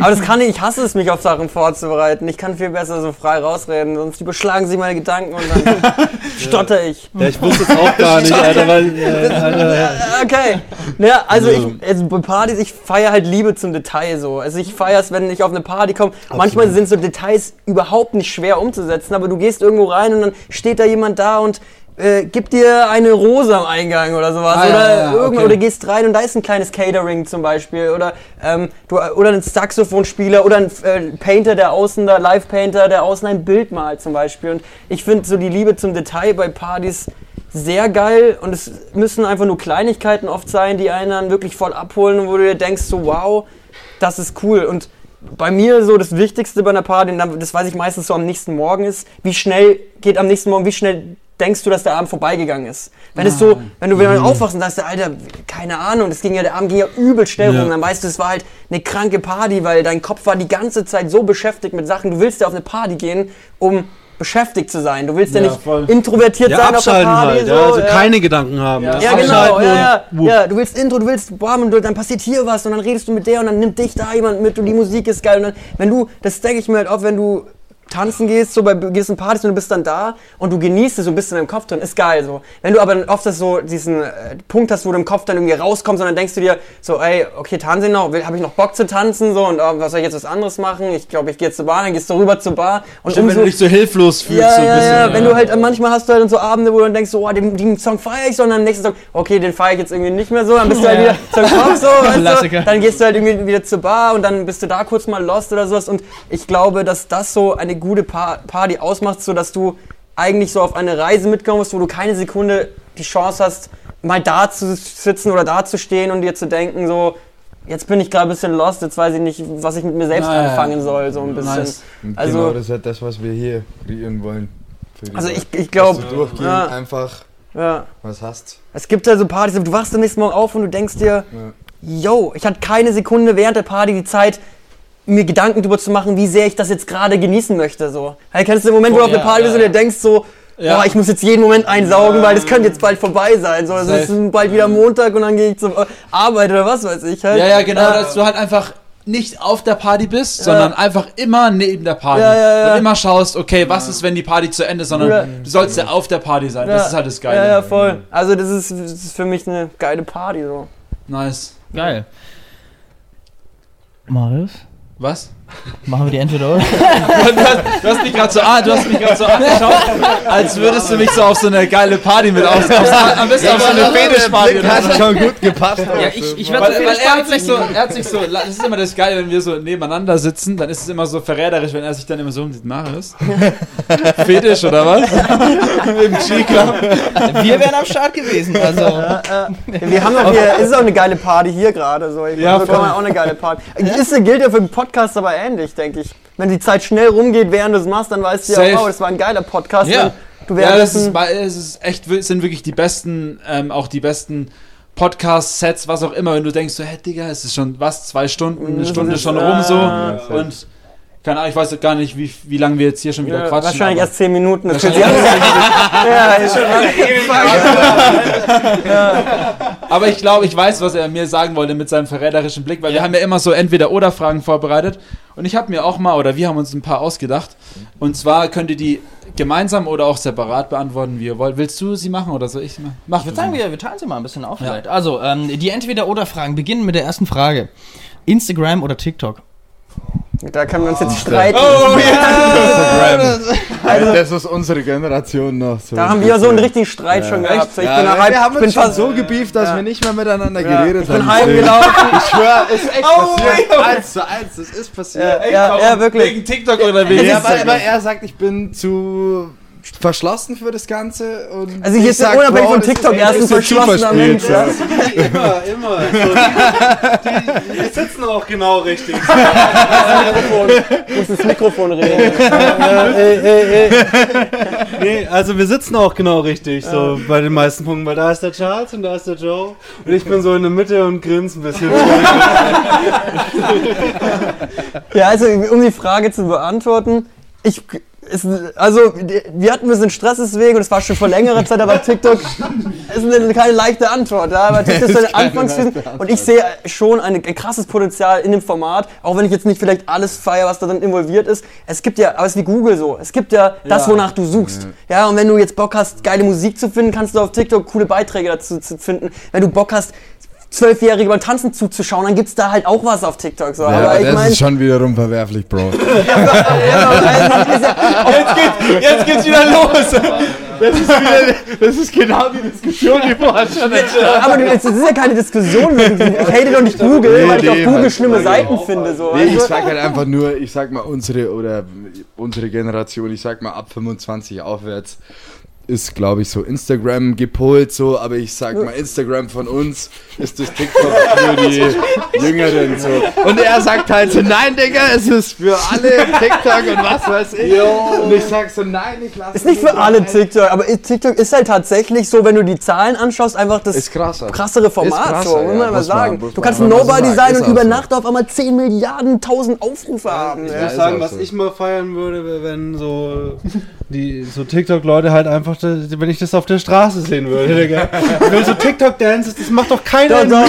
Aber das kann ich, ich hasse es, mich auf Sachen vorzubereiten. Ich kann viel besser so frei rausreden, sonst überschlagen sich meine Gedanken und dann stotter ich. Ja, ich wusste es auch gar nicht, Alter, weil, äh, Alter, Okay. Ja, also ich, also bei Partys, ich feiere halt Liebe zum Detail so. Also ich feiere es, wenn ich auf eine Party komme. Manchmal sind so Details überhaupt nicht schwer umzusetzen, aber du gehst irgendwo rein und dann steht da jemand da und äh, gibt dir eine Rose am Eingang oder sowas. Ah, ja, oder, ja, irgend- okay. oder gehst rein und da ist ein kleines Catering zum Beispiel. Oder, ähm, du, oder ein Saxophonspieler oder ein äh, Painter, der außen da, Live-Painter, der außen ein Bild malt zum Beispiel. Und ich finde so die Liebe zum Detail bei Partys sehr geil und es müssen einfach nur Kleinigkeiten oft sein, die einen dann wirklich voll abholen und wo du dir denkst, so wow, das ist cool. Und bei mir so das Wichtigste bei einer Party, das weiß ich meistens so am nächsten Morgen ist, wie schnell geht am nächsten Morgen, wie schnell denkst du, dass der Abend vorbeigegangen ist? Wenn es so, wenn du wieder aufwachst und sagst, Alter, keine Ahnung, das ging ja, der Abend ging ja übel schnell Ja. rum, dann weißt du, es war halt eine kranke Party, weil dein Kopf war die ganze Zeit so beschäftigt mit Sachen. Du willst ja auf eine Party gehen, um beschäftigt zu sein. Du willst ja, Ja, nicht voll. introvertiert Ja, sein auf der abschalten Party. halt. so, ja, also ja. keine Gedanken haben. Ja. Ja, Abschalten genau, ja, ja. Du willst Intro, du willst bam, und dann passiert hier was und dann redest du mit der und dann nimmt dich da jemand mit und die Musik ist geil. Und dann, wenn du, das denke ich mir halt oft, wenn du tanzen gehst, so bei gewissen Partys und du bist dann da und du genießt es so ein bisschen in deinem Kopf drin, ist geil so. Wenn du aber dann oft das so diesen äh, Punkt hast, wo du im Kopf dann irgendwie rauskommst und dann denkst du dir so, ey, okay, tanze ich noch, habe ich noch Bock zu tanzen so und oh, was soll ich jetzt was anderes machen? Ich glaube, ich gehe jetzt zur Bar, dann gehst du rüber zur Bar und Stimmt, wenn umso- du dich so hilflos fühlst, ja, so ein ja, bisschen. ja, wenn du halt, manchmal hast du halt so Abende, wo du dann denkst, so, oh, den, den Song feiere ich, sondern am nächsten Song, okay, den feiere ich jetzt irgendwie nicht mehr so, dann bist du halt wieder zum Kopf so, weißt du, dann gehst du halt irgendwie wieder zur Bar und dann bist du da kurz mal lost oder sowas und ich glaube, dass das so eine gute Pa- Party ausmacht, so dass du eigentlich so auf eine Reise mitkommst, wo du keine Sekunde die Chance hast, mal da zu sitzen oder da zu stehen und dir zu denken, so, jetzt bin ich gerade ein bisschen lost, jetzt weiß ich nicht, was ich mit mir selbst Ah, ja. anfangen soll, so ein bisschen. Nice. Also- genau das ist halt das, was wir hier kreieren wollen. Also ich, ich glaube, durchgehen, ja. einfach ja. was hast. Es gibt ja so Partys, du wachst am nächsten Morgen auf und du denkst dir, yo, ich hatte keine Sekunde während der Party die Zeit, mir Gedanken darüber zu machen, wie sehr ich das jetzt gerade genießen möchte. So. Halt, kennst du den Moment, wo du auf Ja, eine Party bist ja, und dir ja. denkst so, Ja. boah, ich muss jetzt jeden Moment einsaugen, weil das könnte jetzt bald vorbei sein. So, es Safe. ist bald wieder Montag und dann gehe ich zur Arbeit oder was weiß ich. Halt. Ja, ja, genau, Ja. dass du halt einfach nicht auf der Party bist, sondern einfach immer neben der Party. Ja, ja, ja. Und immer schaust, okay, was ist, wenn die Party zu Ende ist, sondern Ja. du sollst ja auf der Party sein. Das ist halt das Geile. Ja, ja, voll. Also das ist, das ist für mich eine geile Party. So. Nice. Geil. Marius, Was? Machen wir die entweder oder? Du hast, du hast mich gerade so, ah, du hast mich gerade so angeschaut, als würdest du mich so auf so eine geile Party mit aus. Am besten auf so eine Fetischparty. so. Hat schon gut gepasst. Ja, ich, ich Weil, werde weil er hat sich so, er hat sich so, das ist immer das Geile, wenn wir so nebeneinander sitzen, dann ist es immer so verräterisch, wenn er sich dann immer so umsieht. Marius? Fetisch oder was? Im G-Club? Wir wären am Start gewesen. Also, Wir haben doch hier, es ist auch eine geile Party hier gerade. So. Ja, kann man auch eine geile Party. Ist, gilt ja für den Podcast aber ähnlich, denke ich. Wenn die Zeit schnell rumgeht, während du es machst, dann weißt du ja, wow, das war ein geiler Podcast. Ja. Du Ja, das ist, es ist echt, sind wirklich die besten, ähm, auch die besten Podcast-Sets, was auch immer, wenn du denkst so, hey Digga, es ist schon was, zwei Stunden, eine Das Stunde schon rum so. ja, safe. Und keine Ahnung, ich weiß gar nicht, wie, wie lange wir jetzt hier schon wieder ja, quatschen. wahrscheinlich aber- erst 10 Minuten. Das ja, ist schon Aber ich glaube, ich weiß, was er mir sagen wollte mit seinem verräterischen Blick, weil wir haben ja immer so Entweder-Oder-Fragen vorbereitet. Und ich habe mir auch mal, oder wir haben uns ein paar ausgedacht. Und zwar könnt ihr die gemeinsam oder auch separat beantworten, wie ihr wollt. Willst du sie machen oder soll ich sie machen? Mach ich würde sagen, wir, wir teilen sie mal ein bisschen auf vielleicht. Also, ähm, die Entweder-Oder-Fragen beginnen mit der ersten Frage. Instagram oder TikTok? Da können wir uns jetzt streiten. Oh ja! Also, das ist unsere Generation noch. So Da haben wir so einen richtigen Streit schon gehabt. Ich ja, bin wir halb, haben ich bin uns schon so gebieft, dass wir nicht mehr miteinander ja, geredet ich bin haben. heimgelaufen. Ich schwör, ist echt Oh, passiert. ja. Eins zu eins, das ist passiert. Ja, ja, ja, wirklich. Wegen TikTok oder wegen Ja, Instagram? weil, weil er sagt, ich bin zu verschlossen für das Ganze. Und Also ich jetzt sag, unabhängig Bro, von das ist TikTok echt erst ein verschlossener Mensch. ja. Immer, immer. Die, die sitzen auch genau richtig. Ich muss ins Mikrofon reden. Ja, ey, ey, ey. Nee, also wir sitzen auch genau richtig, so bei den meisten Punkten, weil da ist der Charles und da ist der Joe und ich bin so in der Mitte und grinse ein bisschen. Ja, also um die Frage zu beantworten, ich ist, also wir hatten ein bisschen Stress deswegen und es war schon vor längerer Zeit, aber TikTok ist eine, keine leichte Antwort. Ja? Aber TikTok ist eine Anfangsphase und ich sehe schon ein, ein krasses Potenzial in dem Format, auch wenn ich jetzt nicht vielleicht alles feiere, was da drin involviert ist. Es gibt ja, aber es ist wie Google so, es gibt ja das, wonach du suchst. Ja, und wenn du jetzt Bock hast, geile Musik zu finden, kannst du auf TikTok coole Beiträge dazu zu finden. Wenn du Bock hast, Zwölfjährige beim Tanzen zuzuschauen, dann gibt's da halt auch was auf TikTok. So. Ja, aber ich das meine, ist schon wiederum verwerflich, Bro. Jetzt geht's wieder los! Das ist genau die Diskussion, die vorher schon Aber du- es ist ja keine Diskussion. Ich hate doch nicht Google, Nee, weil ich auf nee, Google halt. schlimme Seiten finde. So. Nee, ich Also, sag halt einfach nur, ich sag mal, unsere oder unsere Generation, ich sag mal ab 25 aufwärts, ist, glaube ich, so Instagram gepolt, so, aber ich sag mal, Instagram von uns ist das TikTok für die Jüngeren, so. Und er sagt halt so, nein, Digga, es ist für alle TikTok und was weiß ich. Und ich sag so, nein, ich lasse Ist nicht für alle TikTok, aber TikTok ist halt tatsächlich so, wenn du die Zahlen anschaust, einfach das Ist krasser. krassere Format, Ist krasser, so, muss ja, man muss man- sagen. muss du man kannst mal Nobody sagen, sein und über so. Nacht auf einmal 10 Milliarden, 1000 Aufrufe haben. Ja, Ich muss ist sagen, was so. ich mal feiern würde, wenn so die so TikTok-Leute halt einfach, das- wenn ich das auf der Straße sehen würde, Digga. Wenn so TikTok-Dances, das macht doch keiner. Doch.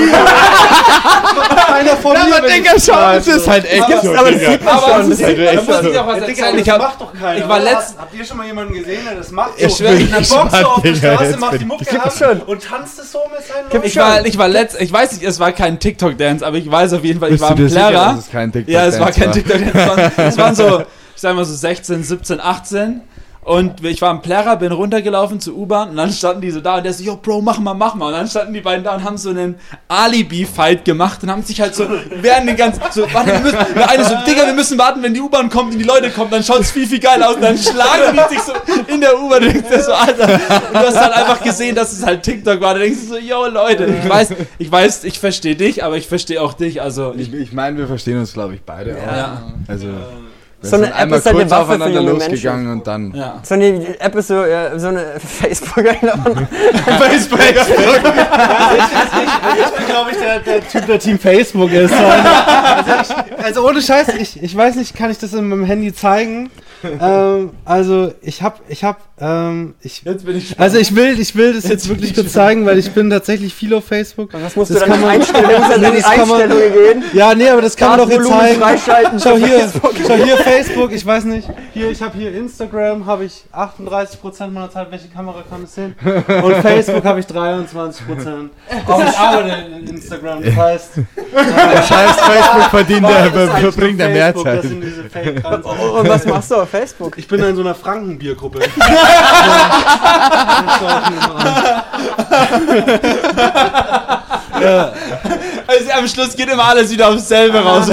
keiner von mir. wenn ich das weiß, so. halt echt Das gibt's, aber das sieht man Aber schon. das Das ist, sieht da muss ich auch was Ja, Digga, erzählen. aber Ich das hab, macht doch keiner. ich war letzt- Habt ihr schon mal jemanden gesehen, der das macht? Ich schwör, ich- der Box so auf der Digga, Straße, macht die Mucke an schon. und tanzt es so mit seinen Gibt's ich war, ich war letzt, ich weiß nicht, es war kein TikTok-Dance, aber ich weiß auf jeden Fall, ich Bist war du im TikTok Ja, es war kein? TikTok-Dance. Es waren so, ich sag mal so 16, 17, 18. Und ich war im Plärrer, bin runtergelaufen zur U-Bahn und dann standen die so da und der so, yo Bro, mach mal, mach mal. Und dann standen die beiden da und haben so einen Alibi-Fight gemacht und haben sich halt so während den ganzen, so, warte, wir müssen, der eine so, Digga, wir müssen warten, wenn die U-Bahn kommt und die Leute kommen, dann schaut's viel, viel geil aus und dann schlagen die sich so in der U-Bahn und denkst dir so, Alter, und du hast halt einfach gesehen, dass es halt TikTok war. Da denkst du so, yo Leute, ich weiß, ich weiß, ich verstehe dich, aber ich verstehe auch dich, also ich, Ich, ich meine, wir verstehen uns, glaube ich, beide ja, auch. Also, wir So eine App ist halt eine Waffe für aufeinander junge losgegangen und dann. ja. So eine App ist so, ja, so eine Facebook. Facebook. Ich bin, glaube ich, der, der Typ, der Team Facebook ist. Also, ich, also ohne Scheiß, ich, ich weiß nicht, kann ich das in meinem Handy zeigen? Ähm, also ich hab, ich hab, ähm, ich, Jetzt bin ich also ich will, ich will das jetzt wirklich kurz zeigen, weil ich bin tatsächlich viel auf Facebook. Was musst Das du dann kann man- Einstellungen, die Das kann man- Einstellungen gehen? Ja, nee, aber das kann man doch jetzt zeigen. Schau hier, schau hier Facebook, ich weiß nicht. Hier, ich habe hier Instagram, habe ich 38% meiner Zeit. Welche Kamera kann es sehen? Und Facebook habe ich 23%. Aber ich arbeite in Instagram, das heißt, Facebook verdient das der, ist eigentlich nur verbringt der mehr Facebook, Das Zeit. Und was machst du auf Facebook? Ich bin in so einer Frankenbiergruppe. Also am Schluss geht immer alles wieder aufs selbe raus.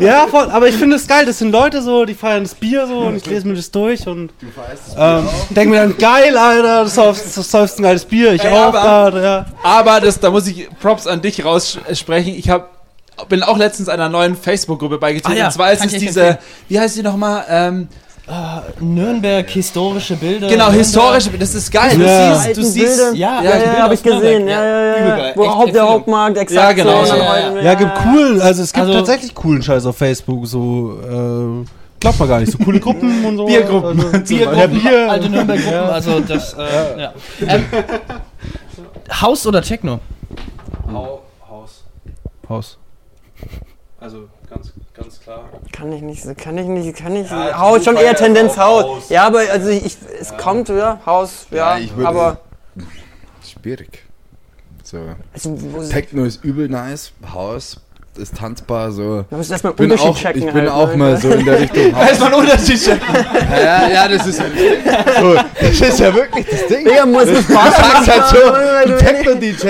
ja, voll, aber ich finde es geil. Das sind Leute so, die feiern das Bier so und ich lese mir das durch und ähm, denke mir dann, geil, Alter, du saufst, du saufst ein geiles Bier, ich Ey, auch aber- gerade, ja. Aber das, da muss ich Props an dich raussprechen. Ich hab, bin auch letztens einer neuen Facebook-Gruppe beigetreten. Ah ja, und zwar ist kann es diese, empfehlen. wie heißt die nochmal? Ähm, Nürnberg, historische Bilder. genau, Nürnberg. historische, das ist geil. Ja. Du siehst, Alten du siehst, Bilder. Ja, Ja, Ja, die Bilder ja, hab aus ich gesehen. Ja, ja, ja. Übelgeil. Wo Echt Haupt, der. Hauptmarkt, exakt Ja, genau. so. Ja, Ja, gibt cool, also es gibt Also- tatsächlich coolen Scheiß auf Facebook, so, äh, glaubt man gar nicht, so coole Gruppen und so. Biergruppen. Also, Biergruppen, Ja, Bier. alte Nürnberg-Gruppen, also das, äh, ja. Ähm, Haus oder Techno? Haus. Haus. Also, ganz, ganz klar. Kann ich nicht, kann ich nicht, kann ich Ja, nicht. Haus, schon eher Tendenz Haus. Haus. Ja, aber also ich, es kommt, ja, Haus, ja, Ja, ich würde- aber Schwierig. So. also, Techno ist übel nice, Haus ist tanzbar, so. da musst du erstmal Ich bin Unterschied auch, checken. ich bin halt, auch ne? mal so in der Richtung ist ein Unterschied. Ja, ja, das ist, so, das ist ja wirklich das Ding. Digga, muss es Spaß Du sagst halt so, machen, ein Techno-DJ.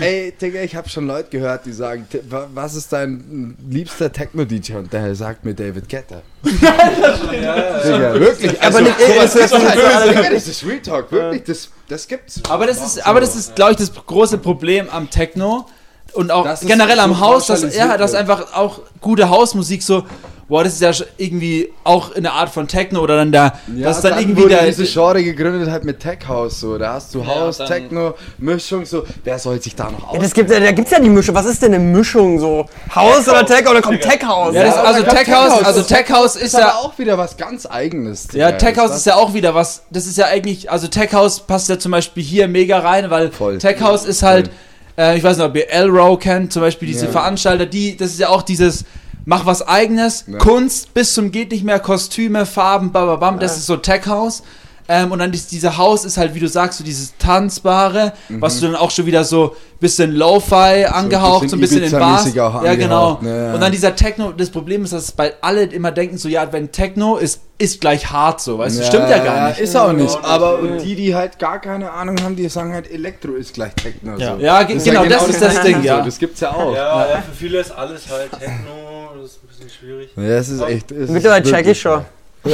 Ey, Digga, ich habe schon Leute gehört, die sagen, "T- wa- was ist dein liebster Techno-DJ? Und der sagt mir David Guetta. Digga, wirklich. Aber nicht sowas gibt's was halt. Digga, das ist Real Talk, wirklich, das, das gibt's. Aber das ist, aber das ist, glaube ich, das große Problem am Techno und auch Das ist generell am Haus, dass, pauschalisiert ja, wird. einfach auch gute Hausmusik so, boah, das ist ja irgendwie auch eine Art von Techno oder dann da, Ja, dass dann, irgendwie wurde der, diese Genre gegründet halt mit Tech House so. Da hast du House, dann- Techno, Mischung so. Wer soll sich da noch Ja, aus? das gibt, ja- da gibt's ja die Mischung. Was ist denn eine Mischung so? Haus oder Tech oder kommt Tech House? ja, das, also Tech House, House. also Tech House ist ist ja, auch wieder was ganz eigenes. ja, Digga. Tech House das- ist ja auch wieder was, das ist ja eigentlich, also Tech House passt ja zum Beispiel hier mega rein, weil Voll. Tech House ist halt, äh, ich weiß nicht, ob ihr L-Row kennt, zum Beispiel diese Ja. Veranstalter, die, das ist ja auch dieses, mach was eigenes, Ja. Kunst bis zum geht nicht mehr, Kostüme, Farben, bababam, das ist so Tech House. Ähm, und dann ist dieser Haus ist halt, wie du sagst, so dieses Tanzbare, was du dann auch schon wieder so bisschen Lo-Fi angehaucht, so ein bisschen, in Bars. Ibiza-mäßig auch Ja, genau. ja. Und dann dieser Techno, das Problem ist, dass bei alle immer denken so, ja, wenn Techno ist, ist gleich hart so, weißt du, stimmt ja gar nicht. Ist auch nicht. Aber und die, die halt gar keine Ahnung haben, die sagen halt, Elektro ist gleich Techno. Ja. So. Ja, ge- ist genau, das ist das Ding. Ja. So, das gibt's ja auch. Ja, Ja, für viele ist alles halt Techno, das ist ein bisschen schwierig. es ist echt. Mittlerweile check ich schon.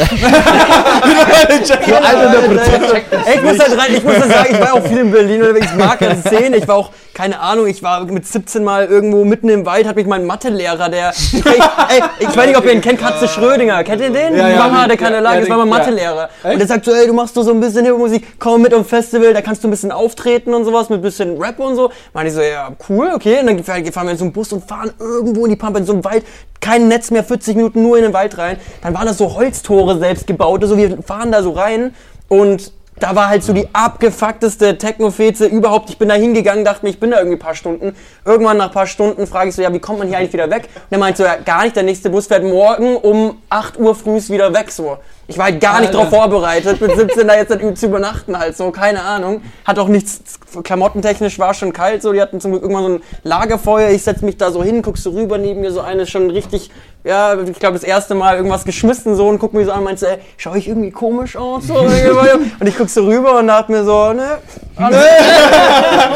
Ich muss halt rein, ich muss halt sagen, ich war auch viel in Berlin unterwegs, ich mag das Szene, ich war auch, keine Ahnung, ich war mit 17 mal irgendwo mitten im Wald, hat mich mein Mathelehrer, der, ich, ey, ich weiß nicht, ob ihr ihn kennt, Katze Schrödinger, kennt ihr den? Ja, ja, Mama, der ja, keine ja, Lage, das war mein ja. Mathelehrer. Und der sagt so, ey, du machst doch so ein bisschen Hip-Musik, komm mit am Festival, da kannst du ein bisschen auftreten und sowas, mit ein bisschen Rap und so. Meine ich so, ja, cool, okay, und dann fahren wir in so einen Bus und fahren irgendwo in die Pampa, in so einem Wald, kein Netz mehr, 40 Minuten nur in den Wald rein. Dann waren das so Holztore selbst gebaute, so wir fahren da so rein und da war halt so die abgefuckteste Techno-Feze überhaupt. Ich bin da hingegangen, dachte mir, ich bin da irgendwie ein paar Stunden. Irgendwann nach ein paar Stunden frage ich so, ja, wie kommt man hier eigentlich wieder weg? Und er meint so, ja, gar nicht, der nächste Bus fährt morgen um 8 Uhr früh wieder weg, so. Ich war halt gar nicht drauf vorbereitet, mit 17 da jetzt halt zu übernachten halt so, keine Ahnung. Hat auch nichts, klamottentechnisch war schon kalt so, die hatten zum Glück irgendwann so ein Lagerfeuer, ich setz mich da so hin, guckst so rüber, neben mir so eine schon richtig, ja, ich glaube das erste Mal irgendwas geschmissen so und guck mir so an und meinte ey, schau ich irgendwie komisch aus? So, und ich guck so rüber und dachte mir so, ne, alles,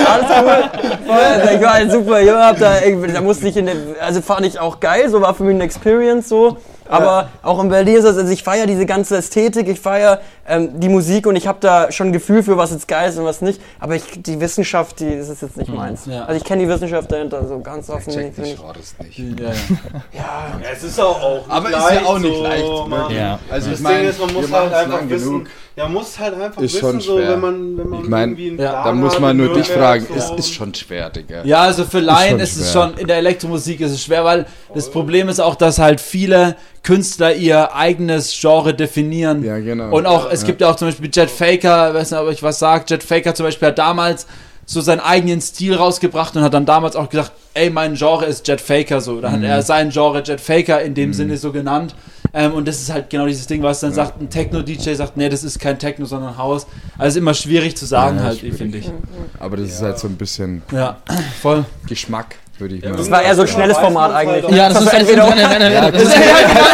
alles cool. Voll, ich war halt super hab da, da musste ich in der, also fand ich auch geil, so war für mich eine Experience so. Aber auch in Berlin ist das, also ich feiere diese ganze Ästhetik, ich feiere ähm, die Musik und ich habe da schon ein Gefühl für, was jetzt geil ist und was nicht. Aber ich, die Wissenschaft, die das ist jetzt nicht meins. ja. Also ich kenne die Wissenschaft dahinter so ganz offen. Check nicht, die nicht. Schrottes nicht. Ja, ja. Ja, Es ist auch, auch Aber ist ja auch nicht leicht, wirklich. Ja. Also Das ich meine, Ding ist, man muss halt einfach wissen. genug. Ja, man muss halt einfach Ist wissen, schon so, wenn man, wenn man Ich mein, irgendwie einen ja, Da muss man nur dich fragen, so. es ist schon schwer, Digga. Ja, also für Laien schon ist es schon, in der Elektromusik ist es schwer, weil das Problem ist auch, dass halt viele Künstler ihr eigenes Genre definieren. Ja, genau. Und auch, es gibt ja auch zum Beispiel Jet Faker, ich weiß nicht, ob ich was sagt, Jet Faker zum Beispiel hat damals so seinen eigenen Stil rausgebracht und hat dann damals auch gesagt, ey, mein Genre ist Jet Faker so. Da Mhm. hat er sein Genre Jet Faker in dem Sinne so genannt. Ähm, und das ist halt genau dieses Ding, was dann sagt, ein Techno-DJ sagt, nee, das ist kein Techno, sondern Haus. Also immer schwierig zu sagen Ja, halt, finde ich. Aber das ist halt so ein bisschen Ja, voll. Geschmack, würde ich mal das war eher so ein schnelles Format eigentlich. Ja, das ist entweder entweder auch- das ist ja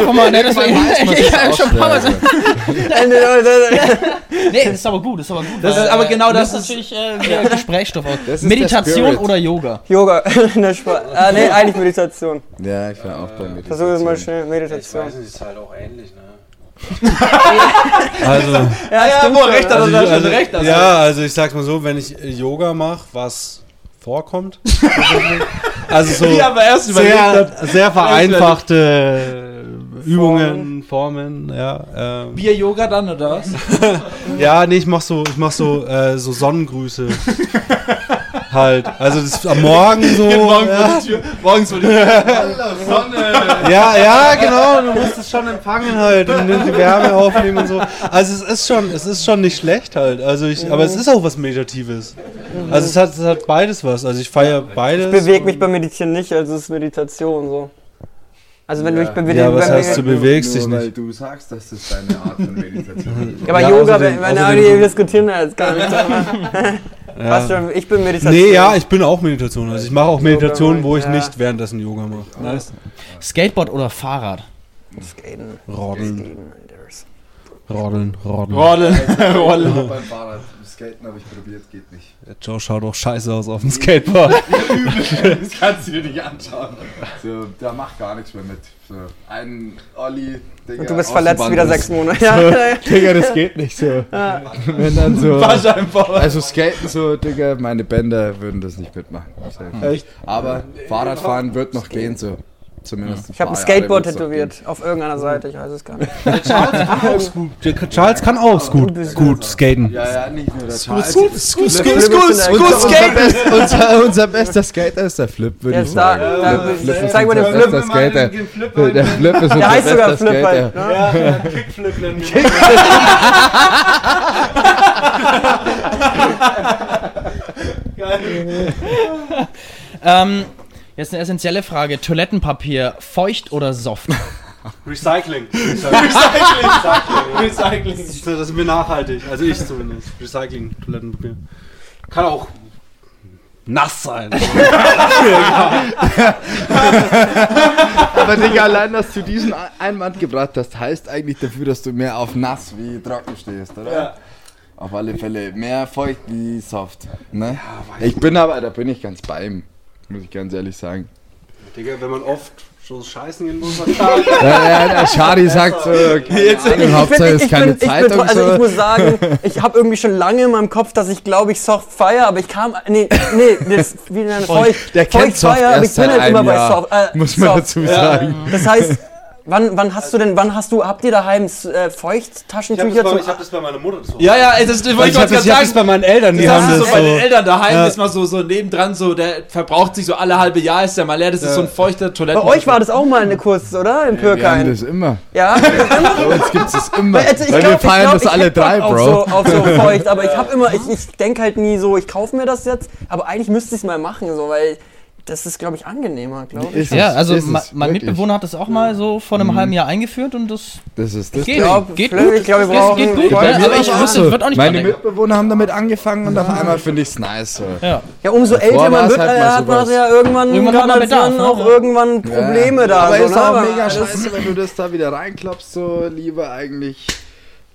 guck mal, ne, das war ich hab schon ein paar Mal Nee, das ist aber gut, das ist aber gut. Das weil, ist aber äh, genau das ist ist- natürlich äh, Gesprächsstoff. Das Meditation oder Yoga? Yoga. Ne, ah, nee, eigentlich Meditation. Ja, ich war auch bei Meditation. Versuch es mal schnell. Meditation. nicht, ist halt auch ähnlich, ne? Also, Ja, Ja, schon. recht also, ich- schon also, recht. Also. ja, also ich sag's mal so, wenn ich Yoga mache, was vorkommt. Also so Ja, aber erst überlegt sehr, hat. sehr vereinfachte Übungen, Formen, ja. Ähm, Bier-Yoga dann, oder was? ja, nee, ich mach so, ich mach so, äh, so Sonnengrüße. halt. Also das ist am Morgen so. ja. Morgens vor die Ja, ja, genau. Du musst es schon empfangen halt und die Wärme aufnehmen und so. Also es ist schon, es ist schon nicht schlecht halt. Also ich, aber es ist auch was Meditatives. Also es hat, es hat beides was. Also ich feiere beides. Ich bewege mich beim Meditieren nicht, also es ist Meditation so. Also wenn du dich bewegst, Ja, was heißt, du bewegst dich Nur weil nicht? du sagst, dass das deine Art von Meditation ist. Ja, aber Ja, Yoga, außerdem- wenn, wir diskutieren jetzt gar nicht. Ja. schon, ich bin Meditation. Nee, ja, ich bin auch Meditation. Also ich mache auch Meditation, wo ich Ja. nicht währenddessen Yoga mache. Nice. Skateboard oder Fahrrad? Skaten. Rodeln, Skaten, Alter. rodeln, rodeln. Rollen. Skaten habe ich probiert, geht nicht. Der Joe schaut auch scheiße aus auf dem Skateboard. Das kannst du dir nicht anschauen. So, der macht gar nichts mehr mit. So, ein Olli, Digga. Und du bist verletzt wieder ist- sechs Monate. Ja, ja. Digga, das geht nicht so. Wenn dann so. Also Skaten so, Digga, meine Bänder würden das nicht mitmachen. Echt? Aber Fahrradfahren wird noch gehen, so. Zumindest Ich habe ein Skateboard tätowiert. Auf irgendeiner Seite, ich weiß es gar nicht. Der Charles kann auch gut, gut skaten. Ja, ja, nicht nur der Charles. Der- scoot, Unser, bester Skater ist der Flip, würde ich sagen. zeig mal den Flip. Skater. Der Flip ist unser Der heißt sogar Flip Skater. halt. Ne? Kickflip nennen wir Ähm, jetzt eine essentielle Frage. Toilettenpapier, feucht oder soft? Recycling. Recycling. Recycling. Das ist, das ist mir nachhaltig. Also ich zumindest. Recycling, Toilettenpapier. Kann auch nass sein. Aber Digga, allein, dass du diesen Einwand gebracht hast, heißt eigentlich dafür, dass du mehr auf nass wie trocken stehst, oder? Ja. Auf alle Fälle. Mehr feucht wie soft. Ne? ich bin aber, da bin ich ganz bei ihm. Muss ich ganz ehrlich sagen. Digga, wenn man oft so scheißen gehen muss. Ja, ja, der Shadi sagt so, keine Ahnung, Hauptsache ist keine ich bin, Zeitung. also so. ich muss sagen, ich habe irgendwie schon lange in meinem Kopf, dass ich glaube ich Soft Fire, aber ich kam, nee, nee, das, wie nennt Feucht, Der kennt Feucht Fire, aber ich bin halt immer einem bei Jahr, Soft. Äh, muss man Soft. dazu sagen. Das heißt, wann, wann hast du denn, wann hast du, habt ihr daheim äh, Feuchttaschentücher zum das bei meiner Mutter zu Ja, ja, das, das wollte Ich ich habe gerade das, ich hab das sagen. bei meinen Eltern, die Das haben ist das so bei den so. Eltern daheim, Ja. ist mal so, so nebendran, so, der verbraucht sich so alle halbe Jahr, ist der mal leer, das ist so ein feuchter Toiletten. Bei euch war das auch mal eine Kurs, oder? Im Wir haben Pürkein. das immer. Ja, Bei uns gibt es immer. Also ich Weil glaub, wir feiern ich glaub, das ich alle drei, auf Bro. So, auf so feucht, aber ich habe immer, ich, ich denke halt nie so, ich kaufe mir das jetzt, aber eigentlich müsste ich es mal machen, so, weil das ist, glaube ich, angenehmer, glaube ich. Ist Ja, es, also ist ma- mein wirklich. Mitbewohner hat das auch mal so vor einem halben Jahr eingeführt und das Das ist das. geht, glaub, geht gut. ich glaub, wir geht gut, ja, mir aber ich es wusste, wird auch nicht Meine. Mitbewohner haben damit angefangen und auf einmal finde ich es nice. So. Ja. Ja, umso älter Davor man war's wird, halt hat man ja irgendwann, Irgendwann hat man Bedarf, auch ne? irgendwann Probleme ja. da. Aber so, ist ne? auch mega scheiße, wenn du das da wieder reinklopfst, so lieber eigentlich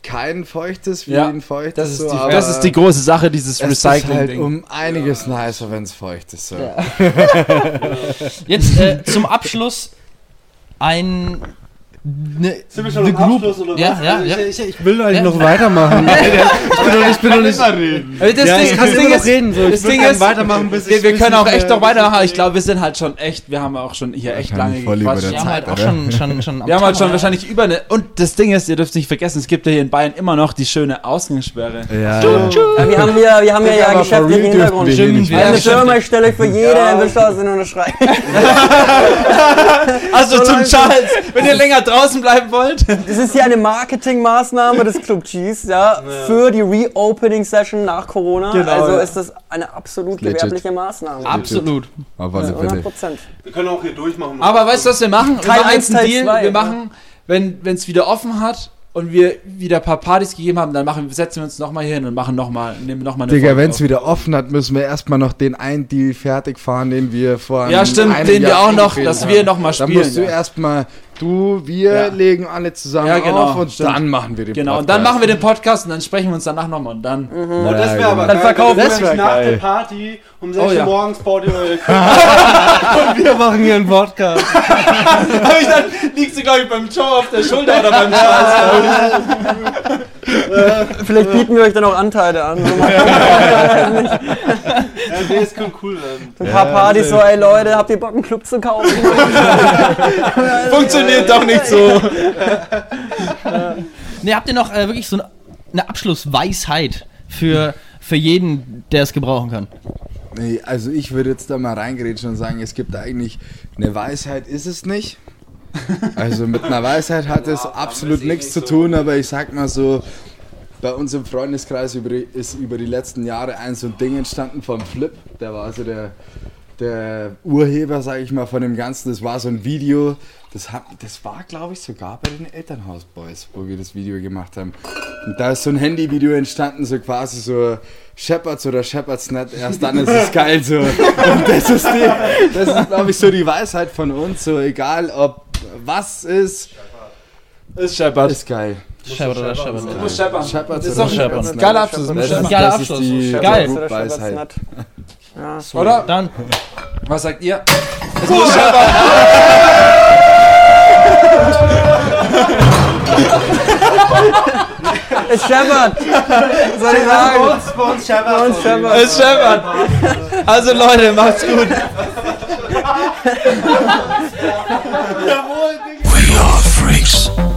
kein feuchtes wie Ja, ein feuchtes. Das ist, so, die, das ist die große Sache, dieses es ist halt um einiges nicer, wenn es feucht ist. So. Jetzt äh, zum Abschluss ein ne, Sind wir schon am Group. Abschluss oder was? Ja, ja, ja. Ich, ich, ich will eigentlich Ja. noch weitermachen. ich bin noch nicht, bin noch nicht reden. Das ja, Ding, ich kann das Ding noch ist, reden. So. Ich das Ding ist, weitermachen, bis wir, ich wir können ich, auch echt äh, noch bis weitermachen. ich- Ich glaube, wir sind halt schon echt, wir haben auch schon hier echt lange gequatscht. Wir haben halt auch schon, schon, schon Wir haben halt schon wahrscheinlich über eine. Und das Ding ist, ihr dürft nicht vergessen, es gibt ja hier in Bayern immer noch die schöne Ausgangssperre. Ja, wir haben ja, wir haben ja, geschäftlichen dürften Hintergrund. Stimmt, eine Firma, ich stelle euch für jede. Investor sind unterschreiben. Also So zum Charles, wenn ihr länger draußen bleiben wollt. Das ist hier eine Marketingmaßnahme des Club Cheese, ja, für die Reopening-Session nach Corona. Genau, also ja. ist das eine absolut Legit. gewerbliche Maßnahme. Absolut. Auf alle 100 Fälle. Prozent. Wir können auch hier durchmachen. Aber weißt du, was wir machen? Wir Teil machen eins, jetzt einen Teil Deal. zwei, wir ja. machen, wenn es wieder offen hat und wir wieder ein paar Partys gegeben haben, dann machen, setzen wir uns nochmal hier hin und machen nochmal, nehmen nochmal eine Digga, wenn es wieder offen hat, müssen wir erstmal noch den einen Deal fertig fahren, den wir vor Ja, einem- stimmt, einem den wir Jahr auch noch, dass haben. wir nochmal Dann spielen. musst du ja. erstmal, du, wir Ja. legen alle zusammen Ja, genau, auf und stimmt. dann machen wir den Genau, und Podcast. dann machen wir den Podcast und dann sprechen wir uns danach nochmal und dann. Und das wäre aber Dann geil, verkaufen wir- Das nach geil. der Party um 6 Oh, Uhr ja. morgens baut ihr eure Und wir machen hier einen Podcast. Aber ich dann liegst du, glaube ich, beim Joe auf der Schulter oder beim Charles. Vielleicht bieten wir euch dann auch Anteile an. So, Ja, nee, es könnte cool werden. ein paar Partys, so, ey Leute, habt ihr Bock, einen Club zu kaufen? Funktioniert doch nicht so. Ne, habt ihr noch äh, wirklich so eine, eine Abschlussweisheit für, für jeden, der es gebrauchen kann? Nee, also ich würde jetzt da mal reingrätschen und sagen, es gibt eigentlich eine Weisheit, ist es nicht. Also mit einer Weisheit hat es absolut nichts zu tun, aber ich sag mal so, bei uns im Freundeskreis ist über die letzten Jahre ein so ein Ding entstanden vom Flip. Der war also der, der Urheber, sag ich mal, von dem Ganzen. Das war so ein Video, das, hat, das war, glaube ich, sogar bei den Elternhausboys, wo wir das Video gemacht haben. Und da ist so ein Handyvideo entstanden, so quasi so Shepherds oder Shepherds nicht, erst dann ist es geil so. Und das ist, die, das ist glaube ich, so die Weisheit von uns, so egal ob was ist, Ist Shepard. ist geil. Scheppert oder scheppert? muss scheppern. Shepherds Ist oder doch nicht. geiler Abschluss. Ist. Geiler Abschluss. ist Geil. Oder Weisheit. Ja. Oder? Dann, Was sagt ihr? Es muss scheppern. Es scheppert! Soll ich sagen? Bei uns Shepard. Bei uns scheppert. Es scheppert. Also Leute, macht's gut. We are freaks.